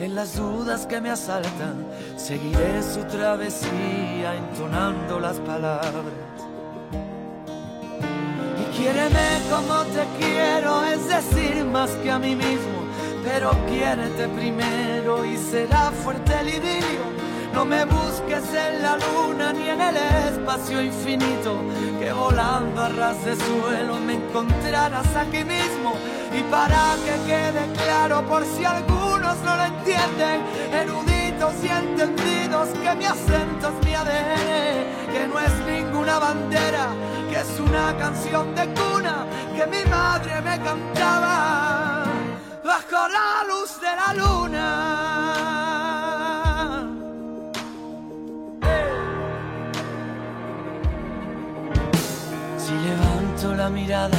en las dudas que me asaltan, seguiré su travesía entonando las palabras. Y quiéreme como te quiero, es decir, más que a mí mismo, pero quiérete primero y será fuerte el idilio. No me busques en la luna ni en el espacio infinito, que volando a ras de suelo me encontrarás aquí mismo. Y para que quede claro por si algunos no lo entienden, eruditos y entendidos, que mi acento es mi ADN, que no es ninguna bandera, que es una canción de cuna que mi madre me cantaba bajo la luz de la luna. Si levanto la mirada,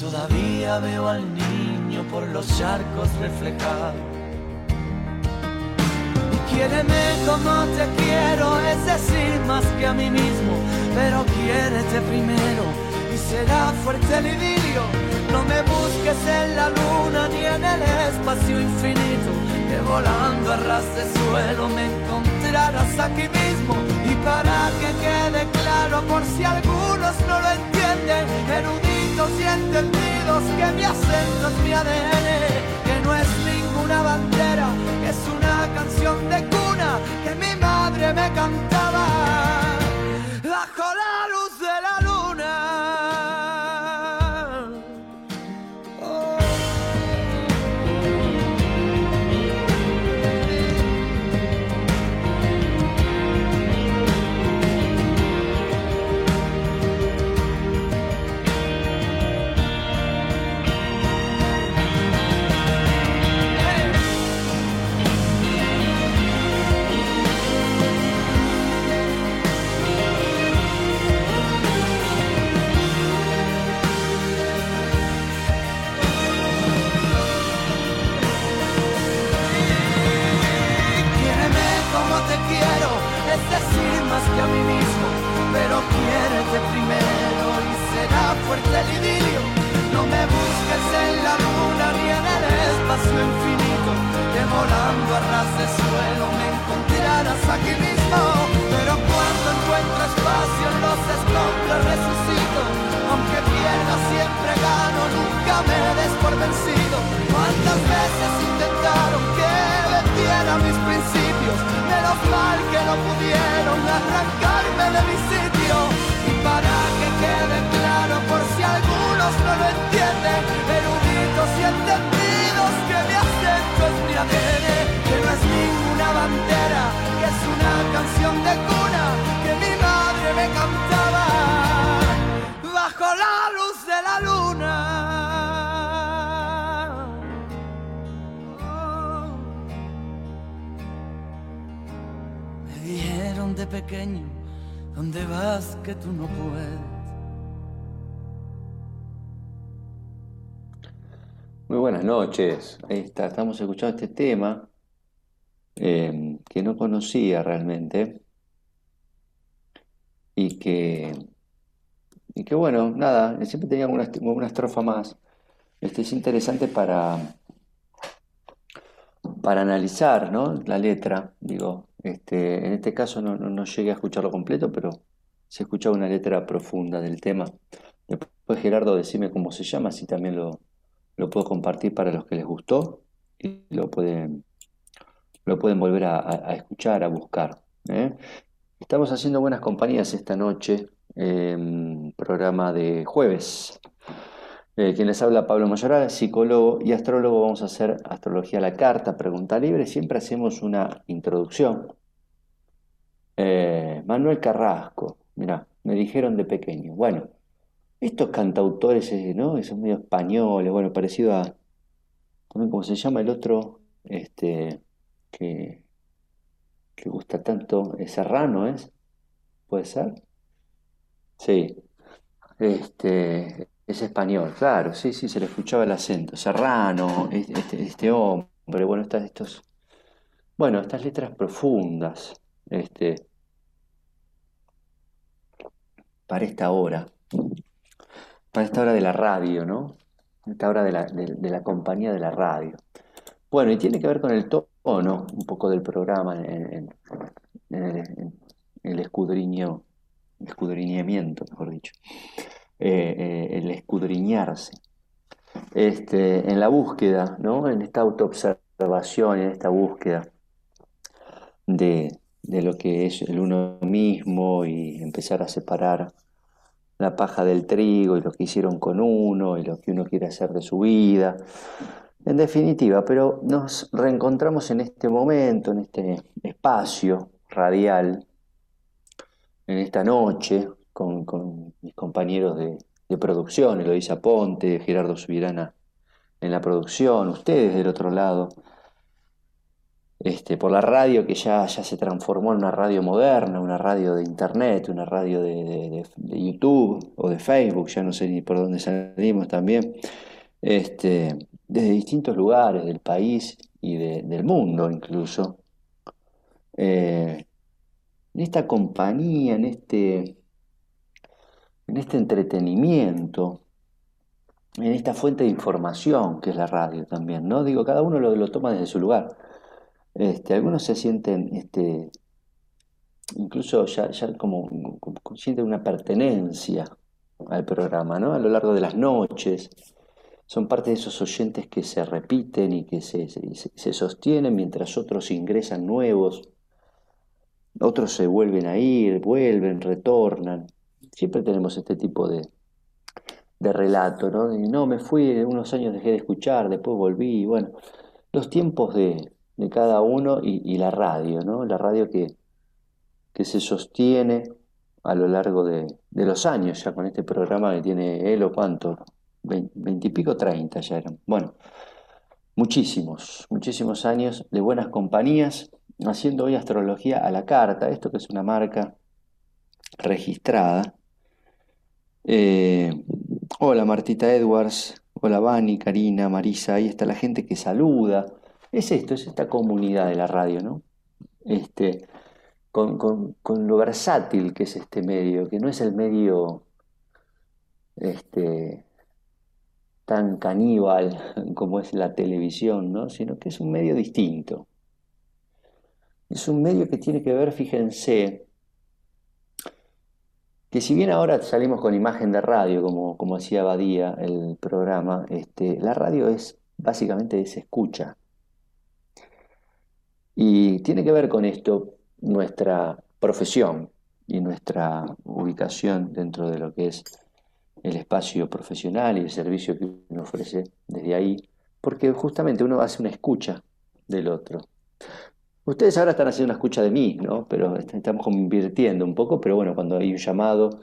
todavía veo al niño por los charcos reflejados. Y quiéreme como te quiero, es decir, más que a mí mismo, pero quiérete primero y será fuerte el idilio. No me busques en la luna ni en el espacio infinito, que volando a ras de suelo me encontrarás aquí mismo para que quede claro por si algunos no lo entienden, y entendidos que mi acento es mi ADN, que no es ninguna bandera, es una canción de cuna que mi madre me cantaba aquí mismo. Pero cuando encuentro espacio en los escombros resucito. Aunque pierda siempre gano, nunca me des por vencido. ¿Cuántas veces intentaron que vendieran mis principios? Menos mal que no pudieron arrancarme de mi sitio. Y para que quede claro por si algunos no lo entienden, eruditos y entendidos que mi acento es mi que no es ninguna bandera, una canción de cuna que mi madre me cantaba bajo la luz de la luna. Me dijeron de pequeño, ¿dónde vas que tú no puedes? Muy buenas noches. Ahí está, estamos escuchando este tema eh, que no conocía realmente y que, y que bueno, nada, siempre tenía una, una estrofa más. Este es interesante para, para analizar ¿no? la letra. Digo, este, en este caso no, no, llegué a escucharlo completo, pero se escuchaba una letra profunda del tema. Después Gerardo, decime cómo se llama, si también lo, lo puedo compartir para los que les gustó y lo pueden, lo pueden volver a, escuchar, a buscar. ¿eh? Estamos haciendo buenas compañías esta noche, programa de jueves. Eh, quien les habla Pablo Mayoral, psicólogo y astrólogo. Vamos a hacer astrología a la carta, pregunta libre. Siempre hacemos una introducción. Eh, Manuel Carrasco, mira, me dijeron de pequeño. Bueno, estos cantautores, ¿no? Son medio españoles, bueno, parecido a. ¿Cómo se llama el otro? Este. Que. que gusta tanto. Serrano, ¿es? ¿Puede ser? Sí. Este. Es español, claro, sí, sí, se le escuchaba el acento. Serrano, este, este hombre, bueno, estas, estos. Bueno, estas letras profundas, este. para esta hora para esta hora de la radio, ¿no? Esta hora de la, compañía de la radio. Bueno, y tiene que ver con el tono un poco del programa, en, el, escudriño, escudriñamiento, mejor dicho, eh, eh, el escudriñarse. Este, en la búsqueda, ¿no? En esta autoobservación, en esta búsqueda de, de lo que es el uno mismo y empezar a separar la paja del trigo y lo que hicieron con uno y lo que uno quiere hacer de su vida. En definitiva, pero nos reencontramos en este momento, en este espacio radial, en esta noche, con, mis compañeros de, de, producción, Eloisa Ponte, Gerardo Subirana en la producción, ustedes del otro lado, este, por la radio que ya, ya se transformó en una radio moderna, una radio de internet, una radio de, YouTube o de Facebook, ya no sé ni por dónde salimos también, este, desde distintos lugares del país y del mundo incluso. Eh, en esta compañía, en este, en este entretenimiento, en esta fuente de información que es la radio también, ¿no? Digo, cada uno lo, toma desde su lugar. Este, algunos se sienten, este, incluso ya, como, sienten una pertenencia al programa, ¿no? A lo largo de las noches. Son parte de esos oyentes que se repiten y que se, sostienen mientras otros ingresan nuevos. Otros se vuelven a ir, vuelven, retornan. Siempre tenemos este tipo de, de relato, ¿no? no, me fui, unos años dejé de escuchar, después volví. Bueno, los tiempos de, de cada uno y, la radio, ¿no? La radio que, que se sostiene a lo largo de, los años, ya con este programa que tiene él o cuánto, veintipico, treinta ya eran. Bueno, muchísimos, muchísimos años de buenas compañías, haciendo hoy astrología a la carta, esto que es una marca registrada. Eh, hola Martita Edwards, hola Vani, Karina, Marisa, ahí está la gente que saluda es esto, es esta comunidad de la radio, ¿no? Este, con, lo versátil que es este medio, que no es el medio este, tan caníbal como es la televisión, ¿no? sino que es un medio distinto. es un medio que tiene que ver, fíjense, que si bien ahora salimos con imagen de radio, como, como hacía Badía el programa, este, la radio es básicamente es escucha. Y tiene que ver con esto nuestra profesión y nuestra ubicación dentro de lo que es el espacio profesional y el servicio que uno ofrece desde ahí, porque justamente uno hace una escucha del otro. Ustedes ahora están haciendo una escucha de mí, ¿no? Pero estamos convirtiendo un poco, pero bueno, cuando hay un llamado,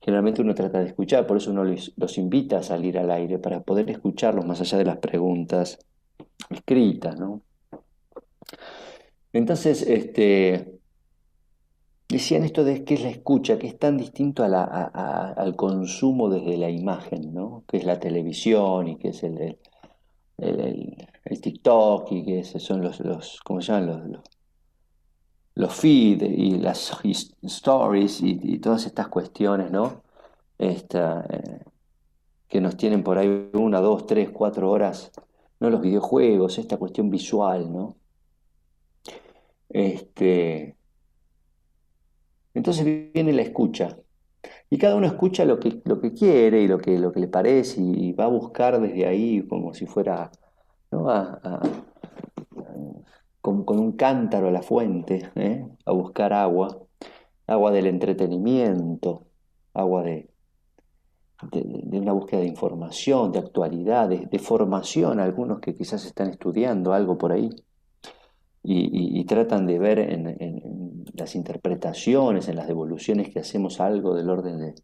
generalmente uno trata de escuchar, por eso uno los, invita a salir al aire, para poder escucharlos más allá de las preguntas escritas, ¿no? Entonces, este, decían esto de que es la escucha, que es tan distinto al consumo desde la imagen, ¿no? Que es la televisión y que es el el, TikTok y que son los, los ¿cómo se llaman? Los, los, feed y las stories y, todas estas cuestiones, ¿no? Esta, eh, que nos tienen por ahí una, dos, tres, cuatro horas, ¿no? Los videojuegos, esta cuestión visual, ¿no? Este, entonces viene la escucha. Y cada uno escucha lo que, lo que quiere y lo que, lo que le parece y va a buscar desde ahí como si fuera con, un cántaro a la fuente, ¿eh? a buscar agua, agua del entretenimiento, agua de, de, una búsqueda de información, de actualidad, de, formación, algunos que quizás están estudiando algo por ahí. Y, tratan de ver en, las interpretaciones, en las devoluciones que hacemos algo del orden de,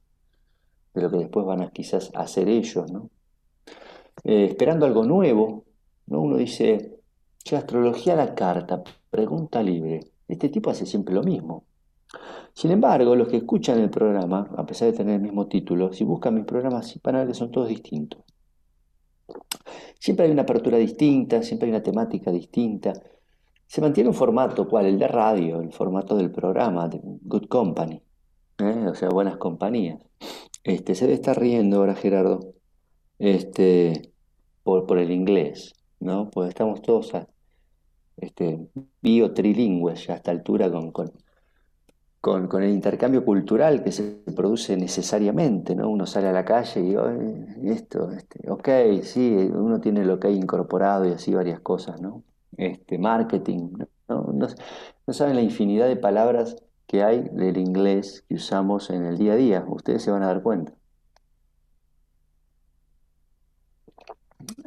de lo que después van a quizás hacer ellos, ¿no? Eh, esperando algo nuevo, ¿no? Uno dice, che, astrología a la carta, pregunta libre. Este tipo hace siempre lo mismo. Sin embargo, los que escuchan el programa, a pesar de tener el mismo título, si buscan mis programas, van a ver que son todos distintos. Siempre hay una apertura distinta, siempre hay una temática distinta. Se mantiene un formato, ¿cuál? El de radio, el formato del programa, Good Company, ¿eh? o sea, buenas compañías. Este, se debe estar riendo ahora Gerardo este, por, por el inglés, ¿no? Pues estamos todos a, este, ya a esta altura con, con, con, el intercambio cultural que se produce necesariamente, ¿no? Uno sale a la calle y esto, este, ok, sí, uno tiene lo que hay incorporado y así varias cosas, ¿no? Este, marketing, ¿no? Saben la infinidad de palabras que hay del inglés que usamos en el día a día, ustedes se van a dar cuenta.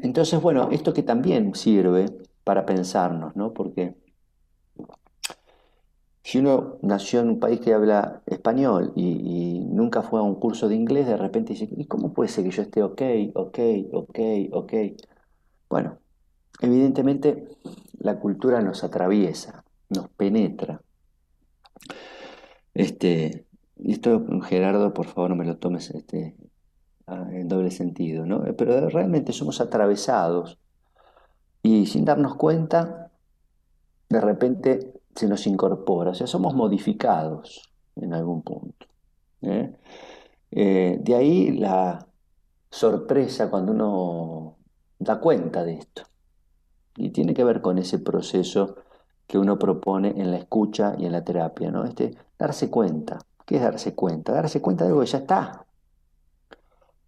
Entonces, bueno, esto que también sirve para pensarnos, ¿no? Porque si uno nació en un país que habla español y, nunca fue a un curso de inglés, de repente dice, ¿y cómo puede ser que yo esté ok, ok, ok, ok? Bueno, evidentemente la cultura nos atraviesa, nos penetra. Este, esto, Gerardo, por favor, no me lo tomes este, en doble sentido, ¿no? Pero realmente somos atravesados y sin darnos cuenta, de repente se nos incorpora, o sea, somos modificados en algún punto. ¿eh? Eh, de ahí la sorpresa cuando uno da cuenta de esto. Y tiene que ver con ese proceso que uno propone en la escucha y en la terapia, ¿no? Este, darse cuenta. ¿Qué es darse cuenta? Darse cuenta de algo que ya está,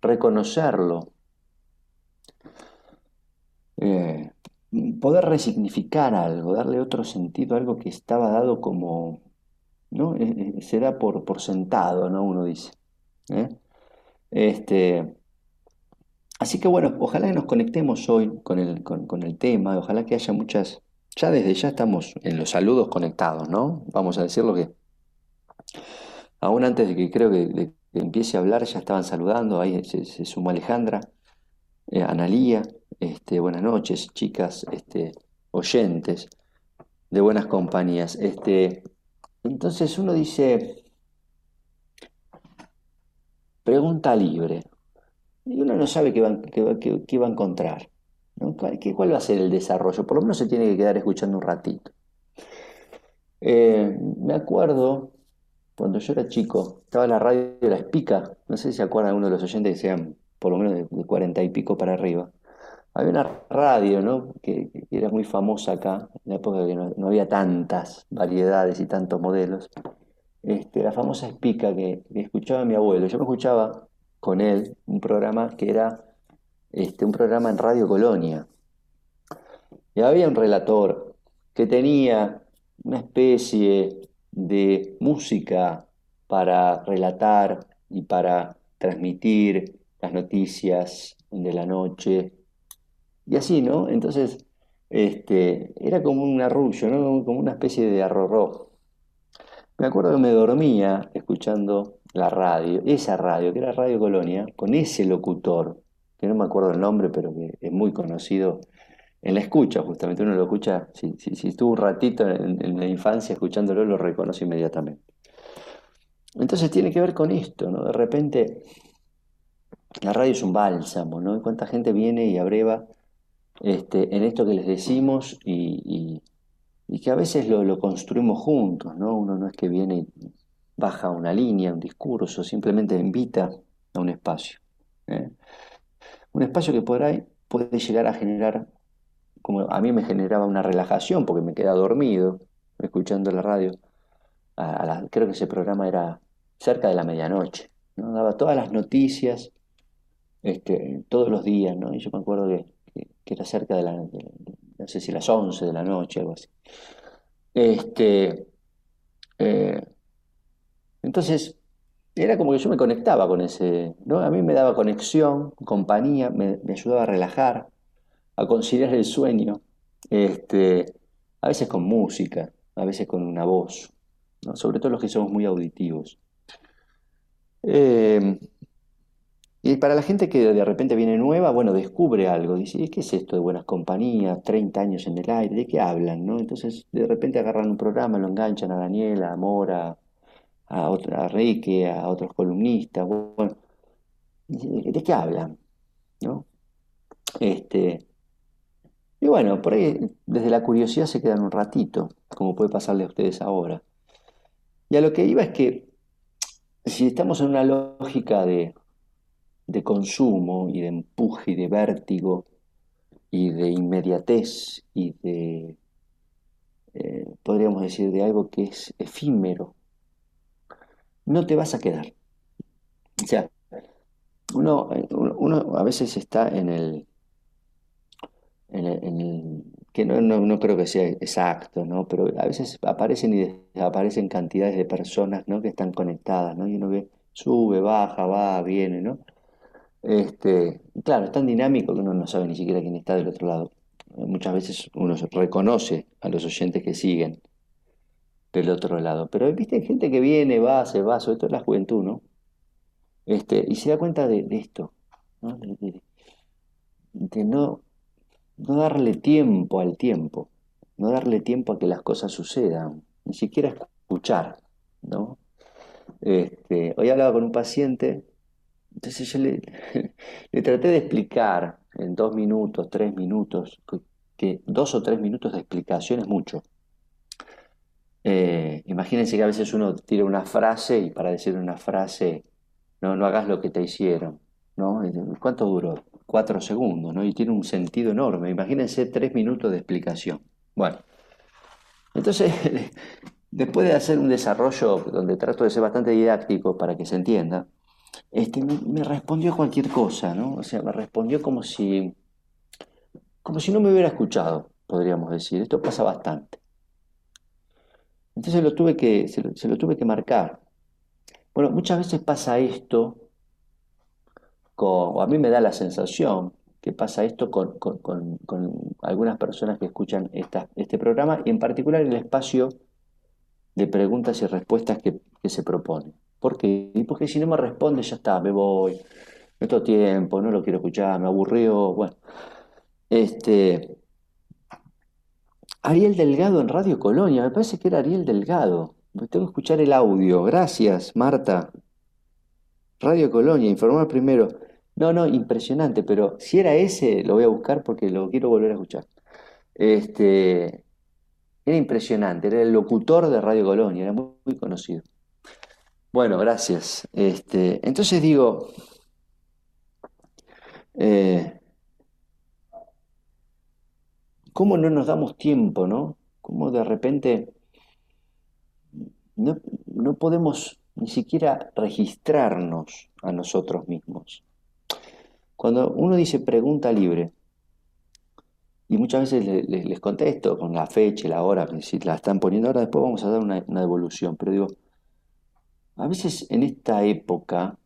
reconocerlo, eh, poder resignificar algo, darle otro sentido a algo que estaba dado como, ¿no? Eh, eh, se da por, por sentado, ¿no? Uno dice. Este, así que bueno, ojalá que nos conectemos hoy con el, con, el tema, ojalá que haya muchas, ya desde ya estamos en los saludos conectados, ¿no? Vamos a decirlo que, aún antes de que creo que empiece a hablar, ya estaban saludando, ahí se, sumó Alejandra, eh, Analía, este, buenas noches, chicas, este, oyentes de buenas compañías. Este, entonces uno dice, pregunta libre, y uno no sabe qué va, va a encontrar, ¿Cuál, va a ser el desarrollo? Por lo menos se tiene que quedar escuchando un ratito. Eh, me acuerdo cuando yo era chico, estaba en la radio de La Espica, no sé si se acuerdan uno de los oyentes que sean por lo menos de cuarenta y pico para arriba. había una radio, ¿no? Que, era muy famosa acá, en la época que no, había tantas variedades y tantos modelos. Este, la famosa Espica que, escuchaba mi abuelo. Yo me escuchaba con él un programa que era este, un programa en Radio Colonia. Y había un relator que tenía una especie de música para relatar y para transmitir las noticias de la noche. Y así, ¿no? Entonces, este, era como un arrullo, ¿no? Como una especie de arrorró. Me acuerdo que me dormía escuchando la radio, esa radio, que era Radio Colonia, con ese locutor, que no me acuerdo el nombre, pero que es muy conocido en la escucha, justamente uno lo escucha, si, si, estuvo un ratito en, la infancia escuchándolo, lo reconoce inmediatamente. Entonces tiene que ver con esto, ¿no? De repente la radio es un bálsamo, ¿no? Y cuánta gente viene y abreva este, en esto que les decimos y, que a veces lo, construimos juntos, ¿no? Uno no es que viene y baja una línea, un discurso, simplemente invita a un espacio. ¿eh? Un espacio que por ahí puede llegar a generar, como a mí me generaba una relajación porque me quedaba dormido escuchando la radio. creo que ese programa era cerca de la medianoche, ¿no? daba todas las noticias este, todos los días, ¿no? Y yo me acuerdo que, era cerca de la, no sé si las 11 de la noche, algo así. Este, eh, entonces, era como que yo me conectaba con ese, ¿no? A mí me daba conexión, compañía, me, ayudaba a relajar, a conciliar el sueño, este, a veces con música, a veces con una voz, sobre todo los que somos muy auditivos. Eh, y para la gente que de repente viene nueva, bueno, descubre algo, dice, ¿qué es esto de buenas compañías? 30 años en el aire, ¿de qué hablan? ¿no? Entonces, de repente agarran un programa, lo enganchan a Daniela, a Mora, a, otra, a a otros columnistas, bueno, ¿de qué hablan? ¿No? Este, y bueno, por ahí desde la curiosidad se quedan un ratito, como puede pasarle a ustedes ahora. Y a lo que iba es que si estamos en una lógica de, de consumo y de empuje y de vértigo y de inmediatez y de, eh, podríamos decir, de algo que es efímero, no te vas a quedar. O sea, uno, uno a veces está en el, en el, que no, no, creo que sea exacto, ¿no? pero a veces aparecen y desaparecen cantidades de personas ¿no? que están conectadas, ¿no? y uno ve, sube, baja, va, viene, ¿no? Este, claro, es tan dinámico que uno no sabe ni siquiera quién está del otro lado. Muchas veces uno reconoce a los oyentes que siguen del otro lado. Pero viste, hay gente que viene, va, se va, sobre todo la juventud, ¿no? Este, y se da cuenta de, esto, ¿no? De, no, no darle tiempo al tiempo, no darle tiempo a que las cosas sucedan, ni siquiera escuchar, ¿no? Este, hoy hablaba con un paciente entonces yo le, traté de explicar en dos minutos, tres minutos, que, dos o tres minutos de explicación es mucho. Eh, imagínense que a veces uno tira una frase y para decir una frase, no, no hagas lo que te hicieron. ¿no? ¿Cuánto duró? Cuatro segundos, ¿no? Y tiene un sentido enorme. Imagínense tres minutos de explicación. Bueno, entonces, después de hacer un desarrollo donde trato de ser bastante didáctico para que se entienda, este, me, respondió cualquier cosa, ¿no? O sea, me respondió como si, como si no me hubiera escuchado, podríamos decir. Esto pasa bastante. Entonces lo tuve que, se, lo, tuve que marcar. Bueno, muchas veces pasa esto, o a mí me da la sensación que pasa esto con, algunas personas que escuchan este programa y en particular el espacio de preguntas y respuestas que, que se propone. ¿Por qué? Porque si no me responde, ya está, me voy, no tengo tiempo, no lo quiero escuchar, me aburrió. Bueno, este. Ariel Delgado en Radio Colonia, me parece que era Ariel Delgado. Tengo que escuchar el audio. Gracias, Marta. Radio Colonia, informar primero. No, no, impresionante, pero si era ese, lo voy a buscar porque lo quiero volver a escuchar. Este, era impresionante, era el locutor de Radio Colonia, era muy conocido. Bueno, gracias. Este, entonces digo, eh, cómo no nos damos tiempo, ¿no? Cómo de repente no, no podemos ni siquiera registrarnos a nosotros mismos. Cuando uno dice pregunta libre, y muchas veces les, contesto con la fecha la hora, si la están poniendo ahora, después vamos a dar una, devolución, pero digo, a veces en esta época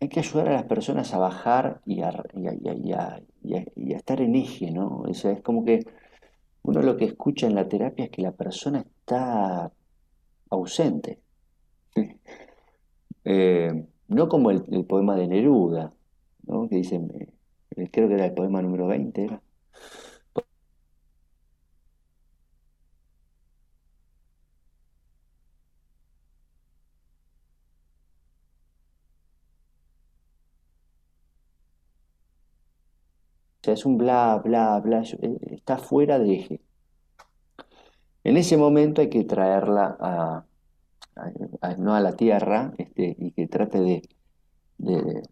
hay que ayudar a las personas a bajar y a, estar en eje, ¿no? O sea, es como que uno lo que escucha en la terapia es que la persona está ausente. Eh, no como el, poema de Neruda, que dicen, eh, creo que era el poema número 20, era. Es un bla, bla, bla, eh, está fuera de eje. En ese momento hay que traerla a, no a la tierra este, y que trate de, de,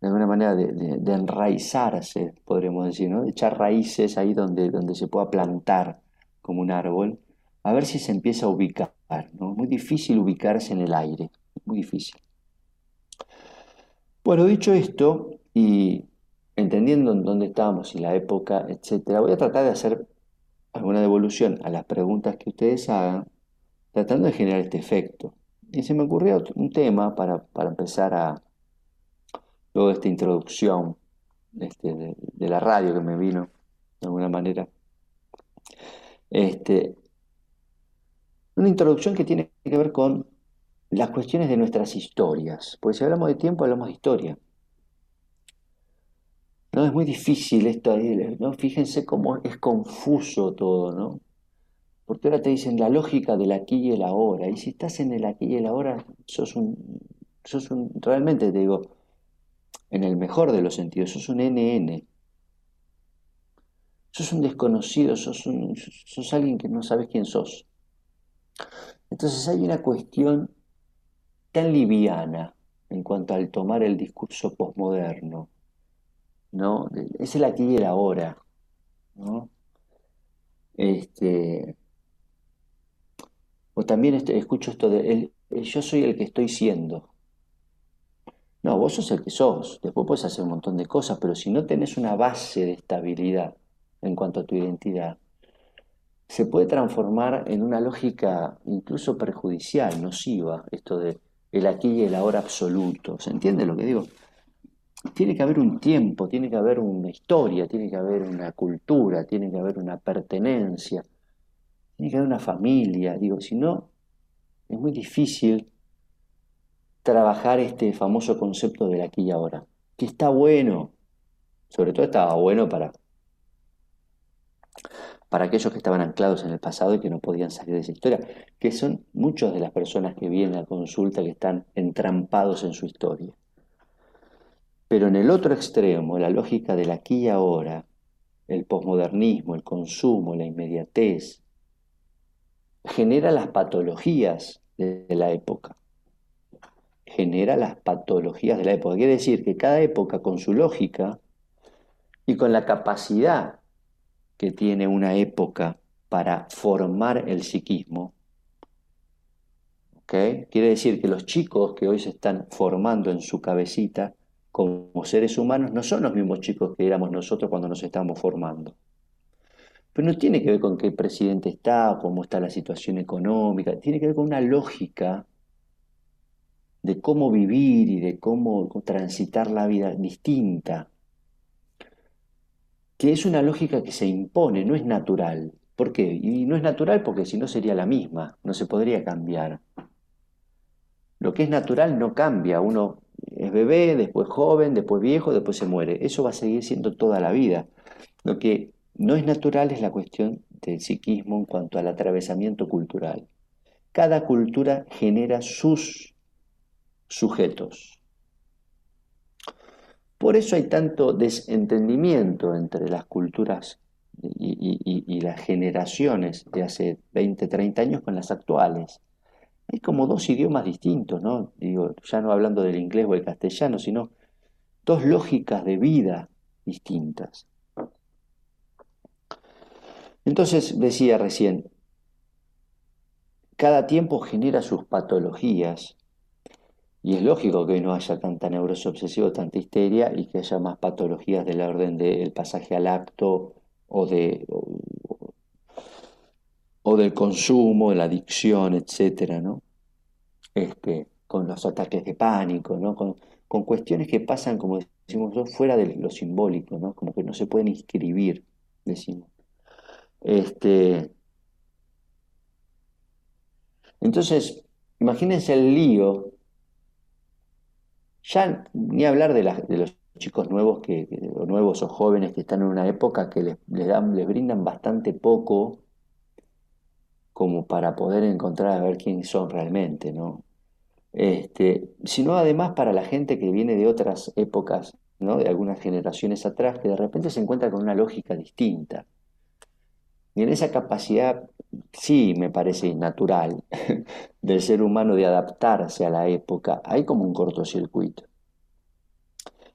alguna manera de, enraizarse, podríamos decir, ¿no? de echar raíces ahí donde, donde se pueda plantar como un árbol, a ver si se empieza a ubicar. ¿no? Muy difícil ubicarse en el aire, muy difícil. Bueno, dicho esto, y entendiendo en dónde estamos y la época, etcétera, voy a tratar de hacer alguna devolución a las preguntas que ustedes hagan, tratando de generar este efecto. Y se me ocurrió un tema para, empezar a, luego de esta introducción este, de, la radio que me vino, de alguna manera, este, una introducción que tiene que ver con las cuestiones de nuestras historias, porque si hablamos de tiempo, hablamos de historia. No es muy difícil esto, ¿no? Fíjense cómo es confuso todo, ¿no? Porque ahora te dicen la lógica del aquí y el ahora. Y si estás en el aquí y el ahora, sos un, sos un, realmente te digo, en el mejor de los sentidos, sos un NN. Sos un desconocido, sos, un, sos alguien que no sabes quién sos. Entonces hay una cuestión tan liviana en cuanto al tomar el discurso posmoderno, ¿no? Es el aquí y el ahora, ¿no? Este, o también este, escucho esto de, el, yo soy el que estoy siendo. No, vos sos el que sos, después puedes hacer un montón de cosas, pero si no tenés una base de estabilidad en cuanto a tu identidad, se puede transformar en una lógica incluso perjudicial, nociva, esto de el aquí y el ahora absoluto. ¿Se entiende lo que digo? Tiene que haber un tiempo, tiene que haber una historia, tiene que haber una cultura, tiene que haber una pertenencia, tiene que haber una familia. Digo, si no, es muy difícil trabajar este famoso concepto del aquí y ahora, que está bueno, sobre todo estaba bueno para, para aquellos que estaban anclados en el pasado y que no podían salir de esa historia, que son muchas de las personas que vienen a consulta que están entrampados en su historia. Pero en el otro extremo, la lógica del aquí y ahora, el posmodernismo, el consumo, la inmediatez, genera las patologías de la época. Genera las patologías de la época. Quiere decir que cada época con su lógica y con la capacidad que tiene una época para formar el psiquismo, quiere decir que los chicos que hoy se están formando en su cabecita como seres humanos no son los mismos chicos que éramos nosotros cuando nos estábamos formando. Pero no tiene que ver con qué presidente está, cómo está la situación económica, tiene que ver con una lógica de cómo vivir y de cómo transitar la vida distinta, que es una lógica que se impone, no es natural. ¿Por qué? Y no es natural porque si no sería la misma, no se podría cambiar. Lo que es natural no cambia, uno es bebé, después joven, después viejo, después se muere. Eso va a seguir siendo toda la vida. Lo que no es natural es la cuestión del psiquismo en cuanto al atravesamiento cultural. Cada cultura genera sus sujetos. Por eso hay tanto desentendimiento entre las culturas y, las generaciones de hace 20, 30 años con las actuales. Hay como dos idiomas distintos, ¿no? Digo, ya no hablando del inglés o el castellano, sino dos lógicas de vida distintas. Entonces decía recién, cada tiempo genera sus patologías y es lógico que hoy no haya tanta neurosis obsesiva, tanta histeria y que haya más patologías del orden del pasaje al acto o, de, o, del consumo, de la adicción, etcétera, ¿no? Este, con los ataques de pánico, ¿no? Con, cuestiones que pasan, como decimos fuera de lo simbólico, ¿no? Como que no se pueden inscribir, decimos. Este, entonces, imagínense el lío ya ni hablar de, los chicos nuevos que, o nuevos o jóvenes que están en una época que les, dan, les brindan bastante poco como para poder encontrar a ver quiénes son realmente, ¿no? Este, sino además para la gente que viene de otras épocas, ¿no? de algunas generaciones atrás, que de repente se encuentra con una lógica distinta. Y en esa capacidad, sí, me parece natural, del ser humano de adaptarse a la época, hay como un cortocircuito.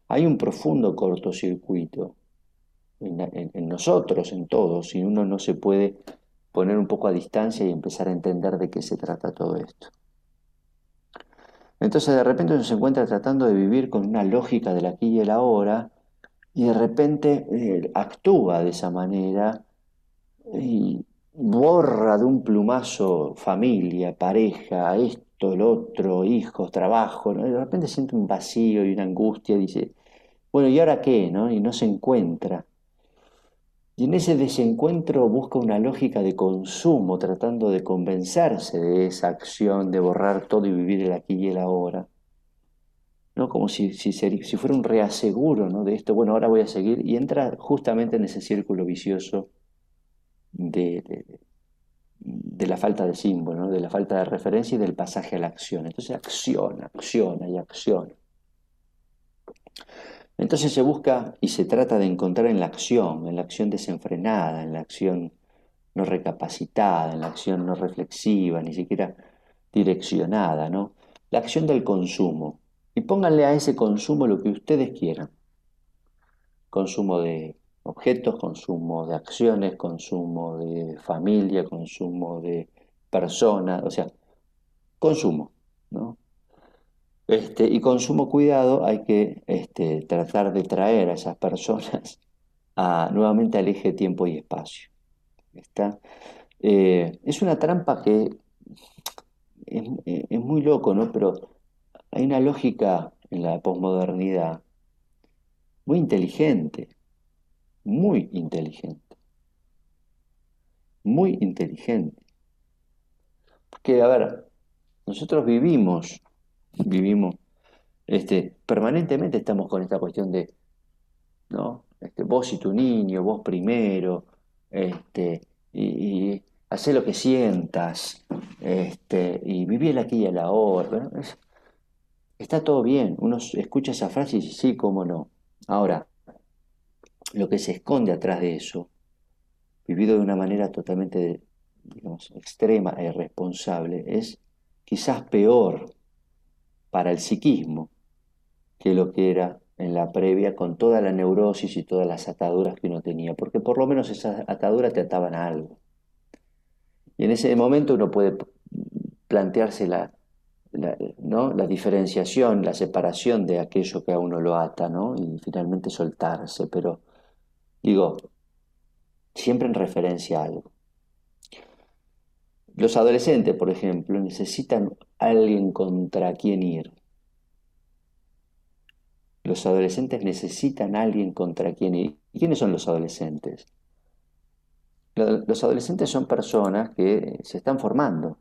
Hay un profundo cortocircuito en, nosotros, en todos, y uno no se puede poner un poco a distancia y empezar a entender de qué se trata todo esto. Entonces de repente uno se encuentra tratando de vivir con una lógica del aquí y el ahora, y de repente eh, actúa de esa manera y borra de un plumazo familia, pareja, esto, el otro, hijos, trabajo, de repente siente un vacío y una angustia, dice, bueno, ¿y ahora qué? No? Y no se encuentra. Y en ese desencuentro busca una lógica de consumo, tratando de convencerse de esa acción de borrar todo y vivir el aquí y el ahora. ¿no? Como si, si, fuera un reaseguro ¿no? de esto, bueno, ahora voy a seguir, y entra justamente en ese círculo vicioso de, de, la falta de símbolo, de la falta de referencia y del pasaje a la acción. Entonces acciona, acciona y acciona. Entonces se busca y se trata de encontrar en la acción, en la acción desenfrenada, en la acción no recapacitada, en la acción no reflexiva, ni siquiera direccionada, ¿no? La acción del consumo. Y pónganle a ese consumo lo que ustedes quieran. Consumo de objetos, consumo de acciones, consumo de familia, consumo de personas, o sea, consumo, ¿no? Este, y consumo cuidado hay que este, tratar de traer a esas personas a, nuevamente al eje tiempo y espacio. ¿Está? Eh, es una trampa que es, es, muy loco, ¿no? Pero hay una lógica en la posmodernidad muy inteligente muy inteligente. Muy inteligente. Porque, a ver, nosotros vivimos, vivimos, este, permanentemente estamos con esta cuestión de, ¿no? Este, vos y tu niño, vos primero, este, y, y lo que sientas, este, y vivir aquí y el ahora. está todo bien, uno escucha esa frase y dice, sí, cómo no. Ahora, lo que se esconde atrás de eso, vivido de una manera totalmente digamos, extrema e irresponsable, es quizás peor para el psiquismo que lo que era en la previa con toda la neurosis y todas las ataduras que uno tenía, porque por lo menos esas ataduras te ataban a algo. Y en ese momento uno puede plantearse la, ¿no? la diferenciación, la separación de aquello que a uno lo ata, ¿no? y finalmente soltarse, pero Digo, siempre en referencia a algo. Los adolescentes, por ejemplo, necesitan alguien contra quien ir. Los adolescentes necesitan alguien contra quien ir. ¿Y quiénes son los adolescentes? Los adolescentes son personas que se están formando.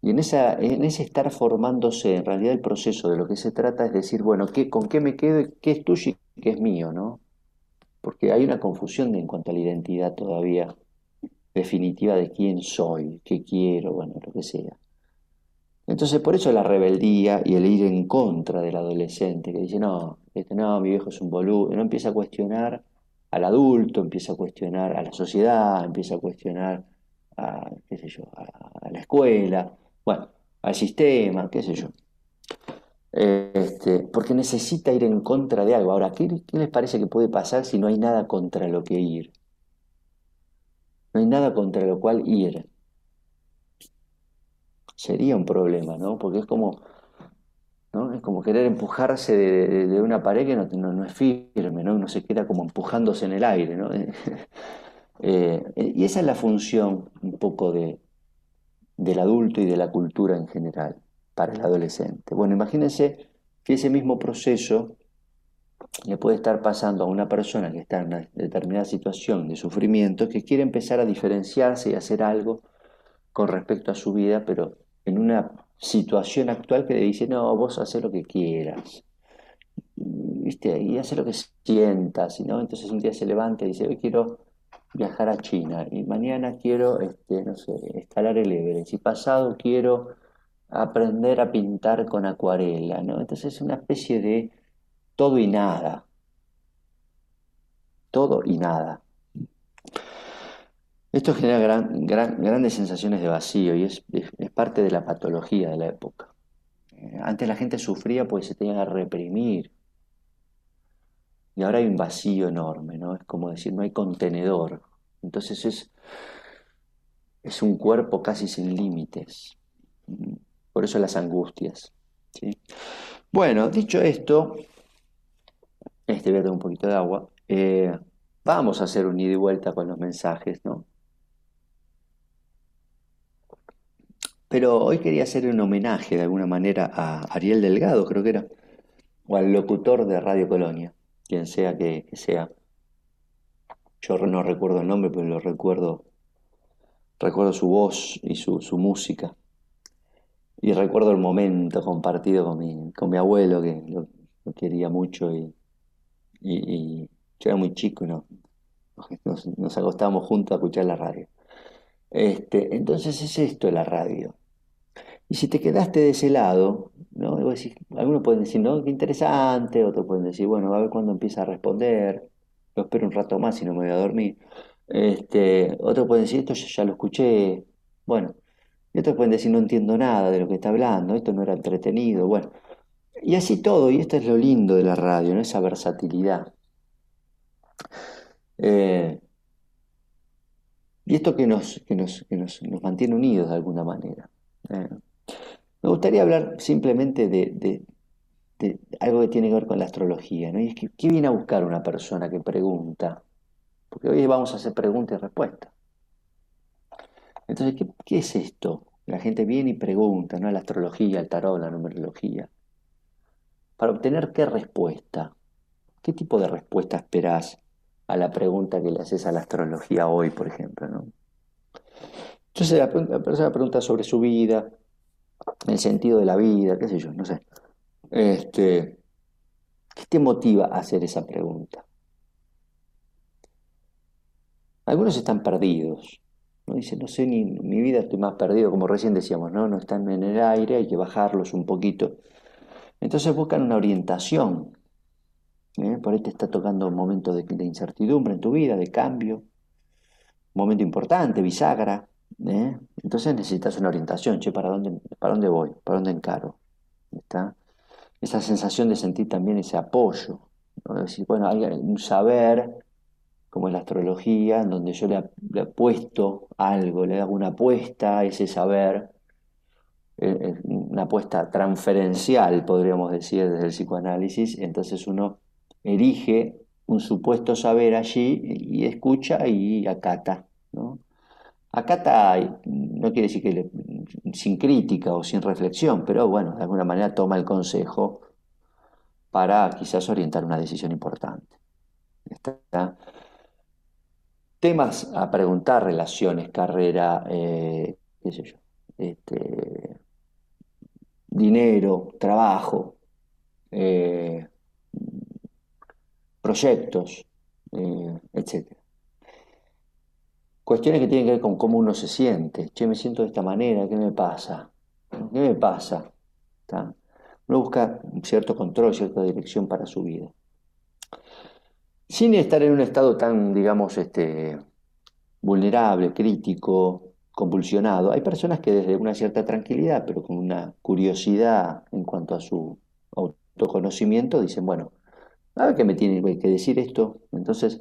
Y en, esa, en ese estar formándose, en realidad el proceso de lo que se trata es decir, bueno, ¿qué, ¿con qué me quedo? ¿Qué es tuyo y qué es mío? ¿no? porque hay una confusión en cuanto a la identidad todavía definitiva de quién soy, qué quiero, bueno, lo que sea. Entonces, por eso la rebeldía y el ir en contra del adolescente, que dice, no, este, no, mi viejo es un boludo, no empieza a cuestionar al adulto, empieza a cuestionar a la sociedad, empieza a cuestionar a, qué sé yo, a la escuela, bueno, al sistema, qué sé yo. Este, porque necesita ir en contra de algo. Ahora, ¿qué, les parece que puede pasar si no hay nada contra lo que ir? No hay nada contra lo cual ir. Sería un problema, ¿no? Porque es como, ¿no? Es como querer empujarse de, una pared que no, es firme, ¿no? Uno se queda como empujándose en el aire, ¿no? Eh, y esa es la función un poco de, del adulto y de la cultura en general para el adolescente. Bueno, imagínense que ese mismo proceso le puede estar pasando a una persona que está en una determinada situación de sufrimiento, que quiere empezar a diferenciarse y hacer algo con respecto a su vida, pero en una situación actual que le dice, no, vos haces lo que quieras, ¿viste? y hace lo que sientas, ¿no? entonces un día se levanta y dice, hoy quiero viajar a China, y mañana quiero, este, no sé, escalar el Everest, y pasado quiero aprender a pintar con acuarela, ¿no? Entonces es una especie de todo y nada. Todo y nada. Esto genera grandes sensaciones de vacío y es, parte de la patología de la época. Eh, antes la gente sufría porque se tenía que reprimir. Y ahora hay un vacío enorme, ¿no? Es como decir, no hay contenedor. Entonces es, es un cuerpo casi sin límites. Por eso las angustias. Bueno, dicho esto, este voy a un poquito de agua. Eh, vamos a hacer un ida y vuelta con los mensajes, ¿no? Pero hoy quería hacer un homenaje de alguna manera a Ariel Delgado, creo que era, o al locutor de Radio Colonia, quien sea que, sea. Yo no recuerdo el nombre, pero lo recuerdo, recuerdo su voz y su, música. Y recuerdo el momento compartido con mi, con mi abuelo, que lo quería mucho y, y, yo era muy chico, ¿no? Nos, nos, acostábamos juntos a escuchar la radio. Este, entonces es esto la radio. Y si te quedaste de ese lado, ¿no? algunos pueden decir, no, qué interesante, otros pueden decir, bueno, a ver cuándo empieza a responder, lo espero un rato más y no me voy a dormir. Este, otros pueden decir, esto ya, ya lo escuché, bueno, y otros pueden decir, no entiendo nada de lo que está hablando, esto no era entretenido, bueno. Y así todo, y esto es lo lindo de la radio, ¿no? esa versatilidad. Eh, y esto que nos, nos, mantiene unidos de alguna manera. Eh, me gustaría hablar simplemente de, algo que tiene que ver con la astrología. ¿no? Y es que, ¿qué viene a buscar una persona que pregunta? Porque hoy vamos a hacer preguntas y respuestas. Entonces, ¿qué, ¿qué, es esto? La gente viene y pregunta, ¿no? La astrología, el tarot, la numerología para obtener qué respuesta. ¿Qué tipo de respuesta esperás a la pregunta que le haces a la astrología hoy, por ejemplo? ¿no? Entonces la, persona pregunta sobre su vida, el sentido de la vida, qué sé yo, no sé. Este, ¿Qué te motiva a hacer esa pregunta? Algunos están perdidos. ¿no? Dicen, no sé, ni mi vida estoy más perdido, como recién decíamos, ¿no? No están en el aire, hay que bajarlos un poquito entonces buscan una orientación. ¿eh? Por ahí te está tocando un momento de, incertidumbre en tu vida, de cambio, un momento importante, bisagra. ¿eh? Entonces necesitas una orientación, che, ¿para dónde, ¿para dónde voy? ¿Para dónde encaro? ¿Está? Esa sensación de sentir también ese apoyo. decir, bueno, hay un saber, como en la astrología, en donde yo le, le apuesto algo, le hago una apuesta a ese saber una apuesta transferencial, podríamos decir, desde el psicoanálisis, entonces uno erige un supuesto saber allí y escucha y acata. ¿no? Acata no quiere decir que sin crítica o sin reflexión, pero bueno, de alguna manera toma el consejo para quizás orientar una decisión importante. Temas a preguntar, relaciones, carrera, eh, qué sé yo, este, dinero, trabajo, eh, proyectos, eh, etc. Cuestiones que tienen que ver con cómo uno se siente. Che, me siento de esta manera, ¿qué me pasa? ¿Qué me pasa? Uno busca cierto control, cierta dirección para su vida. Sin estar en un estado tan, digamos, este, vulnerable, crítico, convulsionado. Hay personas que desde una cierta tranquilidad, pero con una curiosidad en cuanto a su autoconocimiento, dicen, bueno, a ver qué me tiene que decir esto. Entonces,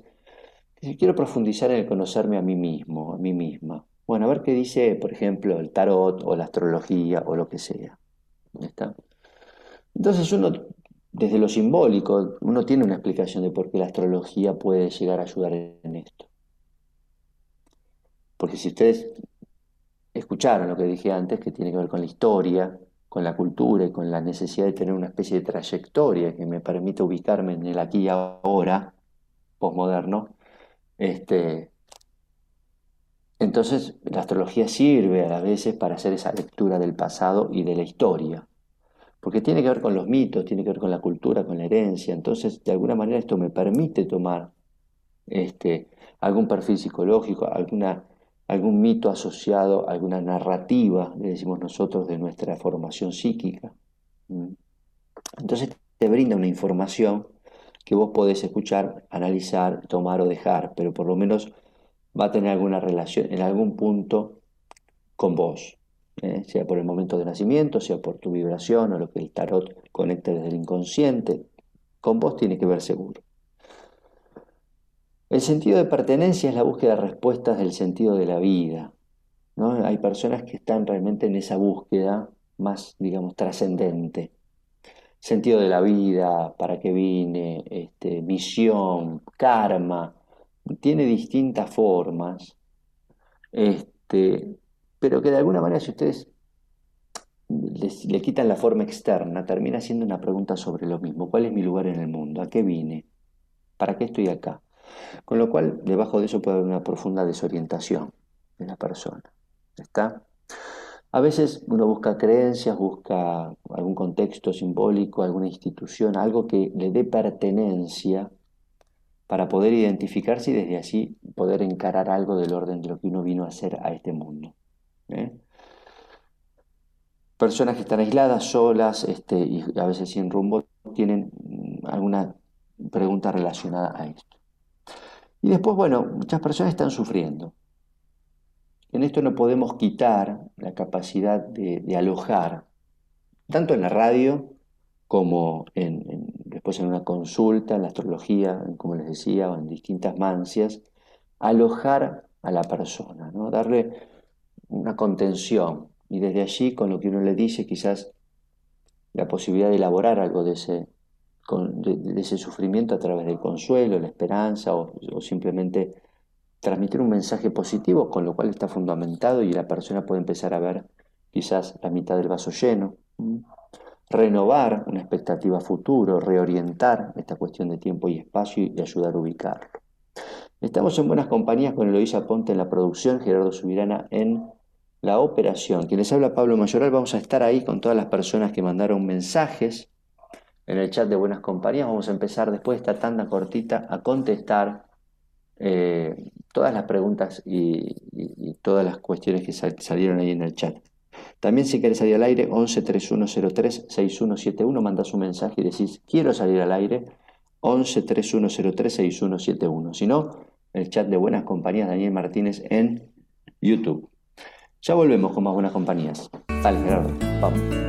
quiero profundizar en el conocerme a mí mismo, a mí misma. Bueno, a ver qué dice, por ejemplo, el tarot o la astrología o lo que sea. ¿Está? Entonces uno, desde lo simbólico, uno tiene una explicación de por qué la astrología puede llegar a ayudar en esto. Porque si ustedes escucharon lo que dije antes, que tiene que ver con la historia, con la cultura y con la necesidad de tener una especie de trayectoria que me permita ubicarme en el aquí y ahora, posmoderno, este, entonces, la astrología sirve a veces para hacer esa lectura del pasado y de la historia, porque tiene que ver con los mitos, tiene que ver con la cultura, con la herencia. Entonces, de alguna manera esto me permite tomar este, algún perfil psicológico, alguna, algún mito asociado, alguna narrativa, le decimos nosotros, de nuestra formación psíquica. Entonces, te brinda una información que vos podés escuchar, analizar, tomar o dejar, pero por lo menos va a tener alguna relación en algún punto con vos, ¿eh? sea por el momento de nacimiento, sea por tu vibración o lo que el tarot conecta desde el inconsciente, con vos tiene que ver seguro. El sentido de pertenencia es la búsqueda de respuestas del sentido de la vida. ¿no? Hay personas que están realmente en esa búsqueda más, digamos, trascendente. Sentido de la vida, para qué vine, este, misión, karma, tiene distintas formas, este, pero que de alguna manera si ustedes le quitan la forma externa, termina siendo una pregunta sobre lo mismo. ¿Cuál es mi lugar en el mundo? ¿A qué vine? ¿Para qué estoy acá? Con lo cual, debajo de eso puede haber una profunda desorientación de la persona. ¿Está? A veces uno busca creencias, busca algún contexto simbólico, alguna institución, algo que le dé pertenencia para poder identificarse y desde allí poder encarar algo del orden de lo que uno vino a hacer a este mundo. ¿eh? Personas que están aisladas, solas este, y a veces sin rumbo, tienen alguna pregunta relacionada a esto. Y después, bueno, muchas personas están sufriendo. En esto no podemos quitar la capacidad de, alojar, tanto en la radio como en después en una consulta, en la astrología, como les decía, o en distintas mancias, alojar a la persona, ¿no? darle una contención y desde allí, con lo que uno le dice, quizás la posibilidad de elaborar algo de ese, de, ese sufrimiento a través del consuelo, la esperanza o, simplemente transmitir un mensaje positivo, con lo cual está fundamentado y la persona puede empezar a ver quizás la mitad del vaso lleno renovar una expectativa futuro, reorientar esta cuestión de tiempo y espacio y ayudar a ubicarlo. Estamos en buenas compañías con Eloisa Ponte en la producción, Gerardo Subirana en la operación. Quien les habla Pablo Mayoral, vamos a estar ahí con todas las personas que mandaron mensajes en el chat de buenas compañías. Vamos a empezar después de esta tanda cortita a contestar eh, todas las preguntas y, todas las cuestiones que salieron ahí en el chat. También si quieres salir al aire, 11 3103 6171, mandas un mensaje y decís, quiero salir al aire, 11 3103 6171. Si no, el chat de Buenas Compañías, Daniel Martínez en YouTube. Ya volvemos con más Buenas Compañías. Dale, Gerardo, vamos.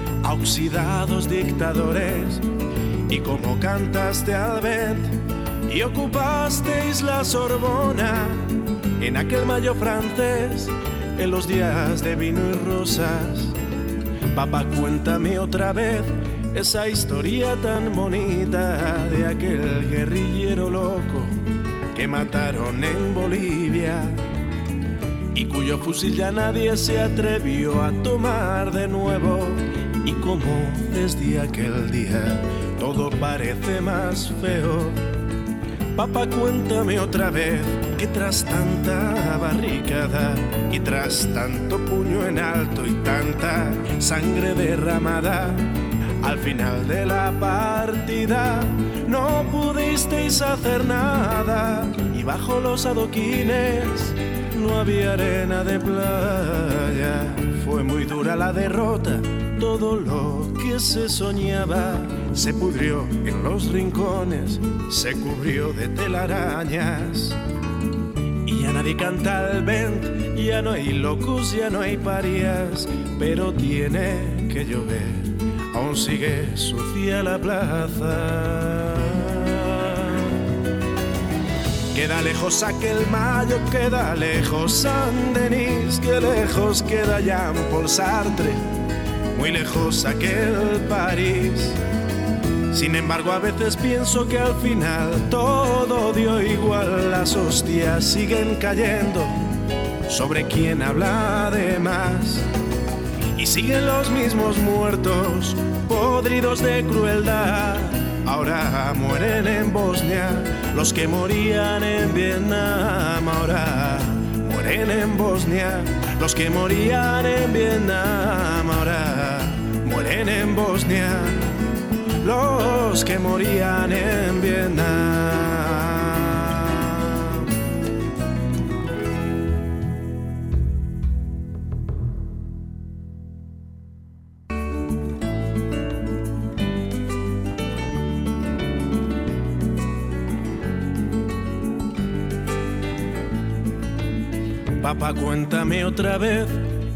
a dictadores y como cantaste al vent y ocupasteis la Sorbona en aquel mayo francés, en los días de vino y rosas. Papá, cuéntame otra vez esa historia tan bonita de aquel guerrillero loco que mataron en Bolivia y cuyo fusil ya nadie se atrevió a tomar de nuevo y como desde aquel día todo parece más feo. Papá, cuéntame otra vez que tras tanta barricada y tras tanto puño en alto y tanta sangre derramada, al final de la partida no pudisteis hacer nada y bajo los adoquines no había arena de playa. Fue muy dura la derrota, todo lo que se soñaba se pudrió en los rincones, se cubrió de telarañas. Y ya nadie canta al vent, ya no hay locos, ya no hay parias, pero tiene que llover, aún sigue sucia la plaza. Queda lejos aquel mayo, queda lejos San Denis, que lejos queda Jean Paul Sartre, muy lejos aquel París. Sin embargo, a veces pienso que al final todo dio igual, las hostias siguen cayendo sobre quien habla de más. Y siguen los mismos muertos, podridos de crueldad. Ahora mueren en Bosnia los que morían en Vietnam. Ahora mueren en Bosnia los que morían en Vietnam. Ahora en Bosnia los que morían en Vietnam. Papá, cuéntame otra vez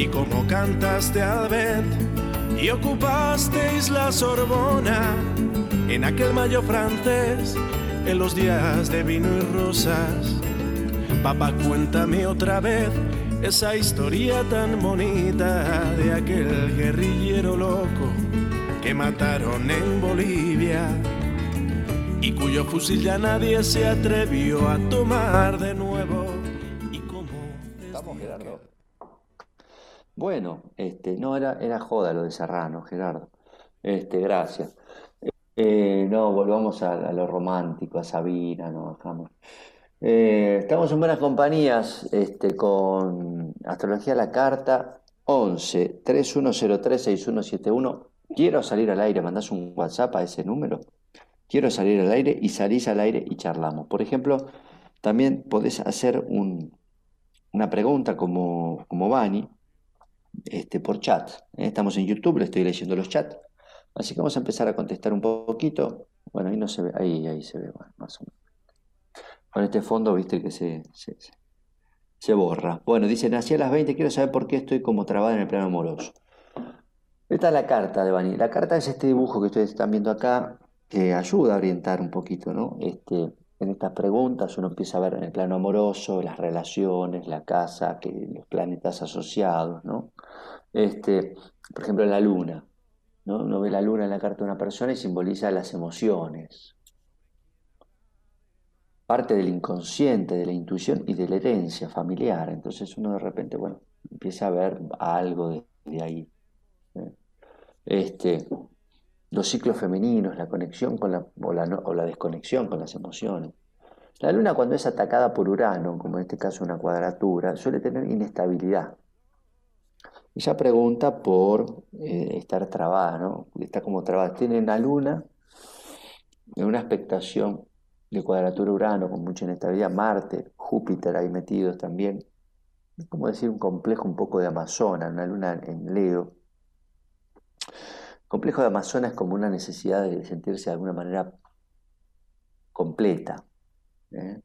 y como cantaste al vent y ocupasteis la Sorbona en aquel mayo francés, en los días de vino y rosas. Papá, cuéntame otra vez esa historia tan bonita de aquel guerrillero loco que mataron en Bolivia y cuyo fusil ya nadie se atrevió a tomar de nuevo. Bueno, este, no, era, era joda lo de Serrano, Gerardo. Este, gracias. Eh, no, volvamos a, lo romántico, a Sabina, no bajamos. Eh, estamos en buenas compañías este, con Astrología la Carta 11 3103 6171. Quiero salir al aire, mandás un WhatsApp a ese número. Quiero salir al aire y salís al aire y charlamos. Por ejemplo, también podés hacer un- una pregunta como, como Bani este, por chat. Estamos en YouTube, le estoy leyendo los chats. Así que vamos a empezar a contestar un poquito. Bueno, ahí no se ve, ahí, ahí se ve, más o menos. Con este fondo, viste que se, se, se- se borra. Bueno, dice, nací a las 20, quiero saber por qué estoy como trabada en el plano amoroso. Esta es la carta de Bani. La carta es este dibujo que ustedes están viendo acá, que ayuda a orientar un poquito, ¿no? Este, en estas preguntas uno empieza a ver en el plano amoroso, las relaciones, la casa, que, los planetas asociados, ¿no? Este, por ejemplo, la luna, ¿no? Uno ve la luna en la carta de una persona y simboliza las emociones, parte del inconsciente, de la intuición y de la herencia familiar. Entonces uno de repente, bueno, empieza a ver algo de, ahí. ¿eh? Este, los ciclos femeninos, la conexión con la, o la, o la desconexión con las emociones. La luna cuando es atacada por Urano, como en este caso una cuadratura, suele tener inestabilidad. Ella pregunta por eh, estar trabada, ¿no? Está como trabada. Tiene una luna en una expectación de cuadratura Urano con mucha inestabilidad, Marte, Júpiter ahí metidos también. Es como decir un complejo un poco de Amazona, una luna en Leo. Complejo de Amazona es como una necesidad de sentirse de alguna manera completa. ¿eh?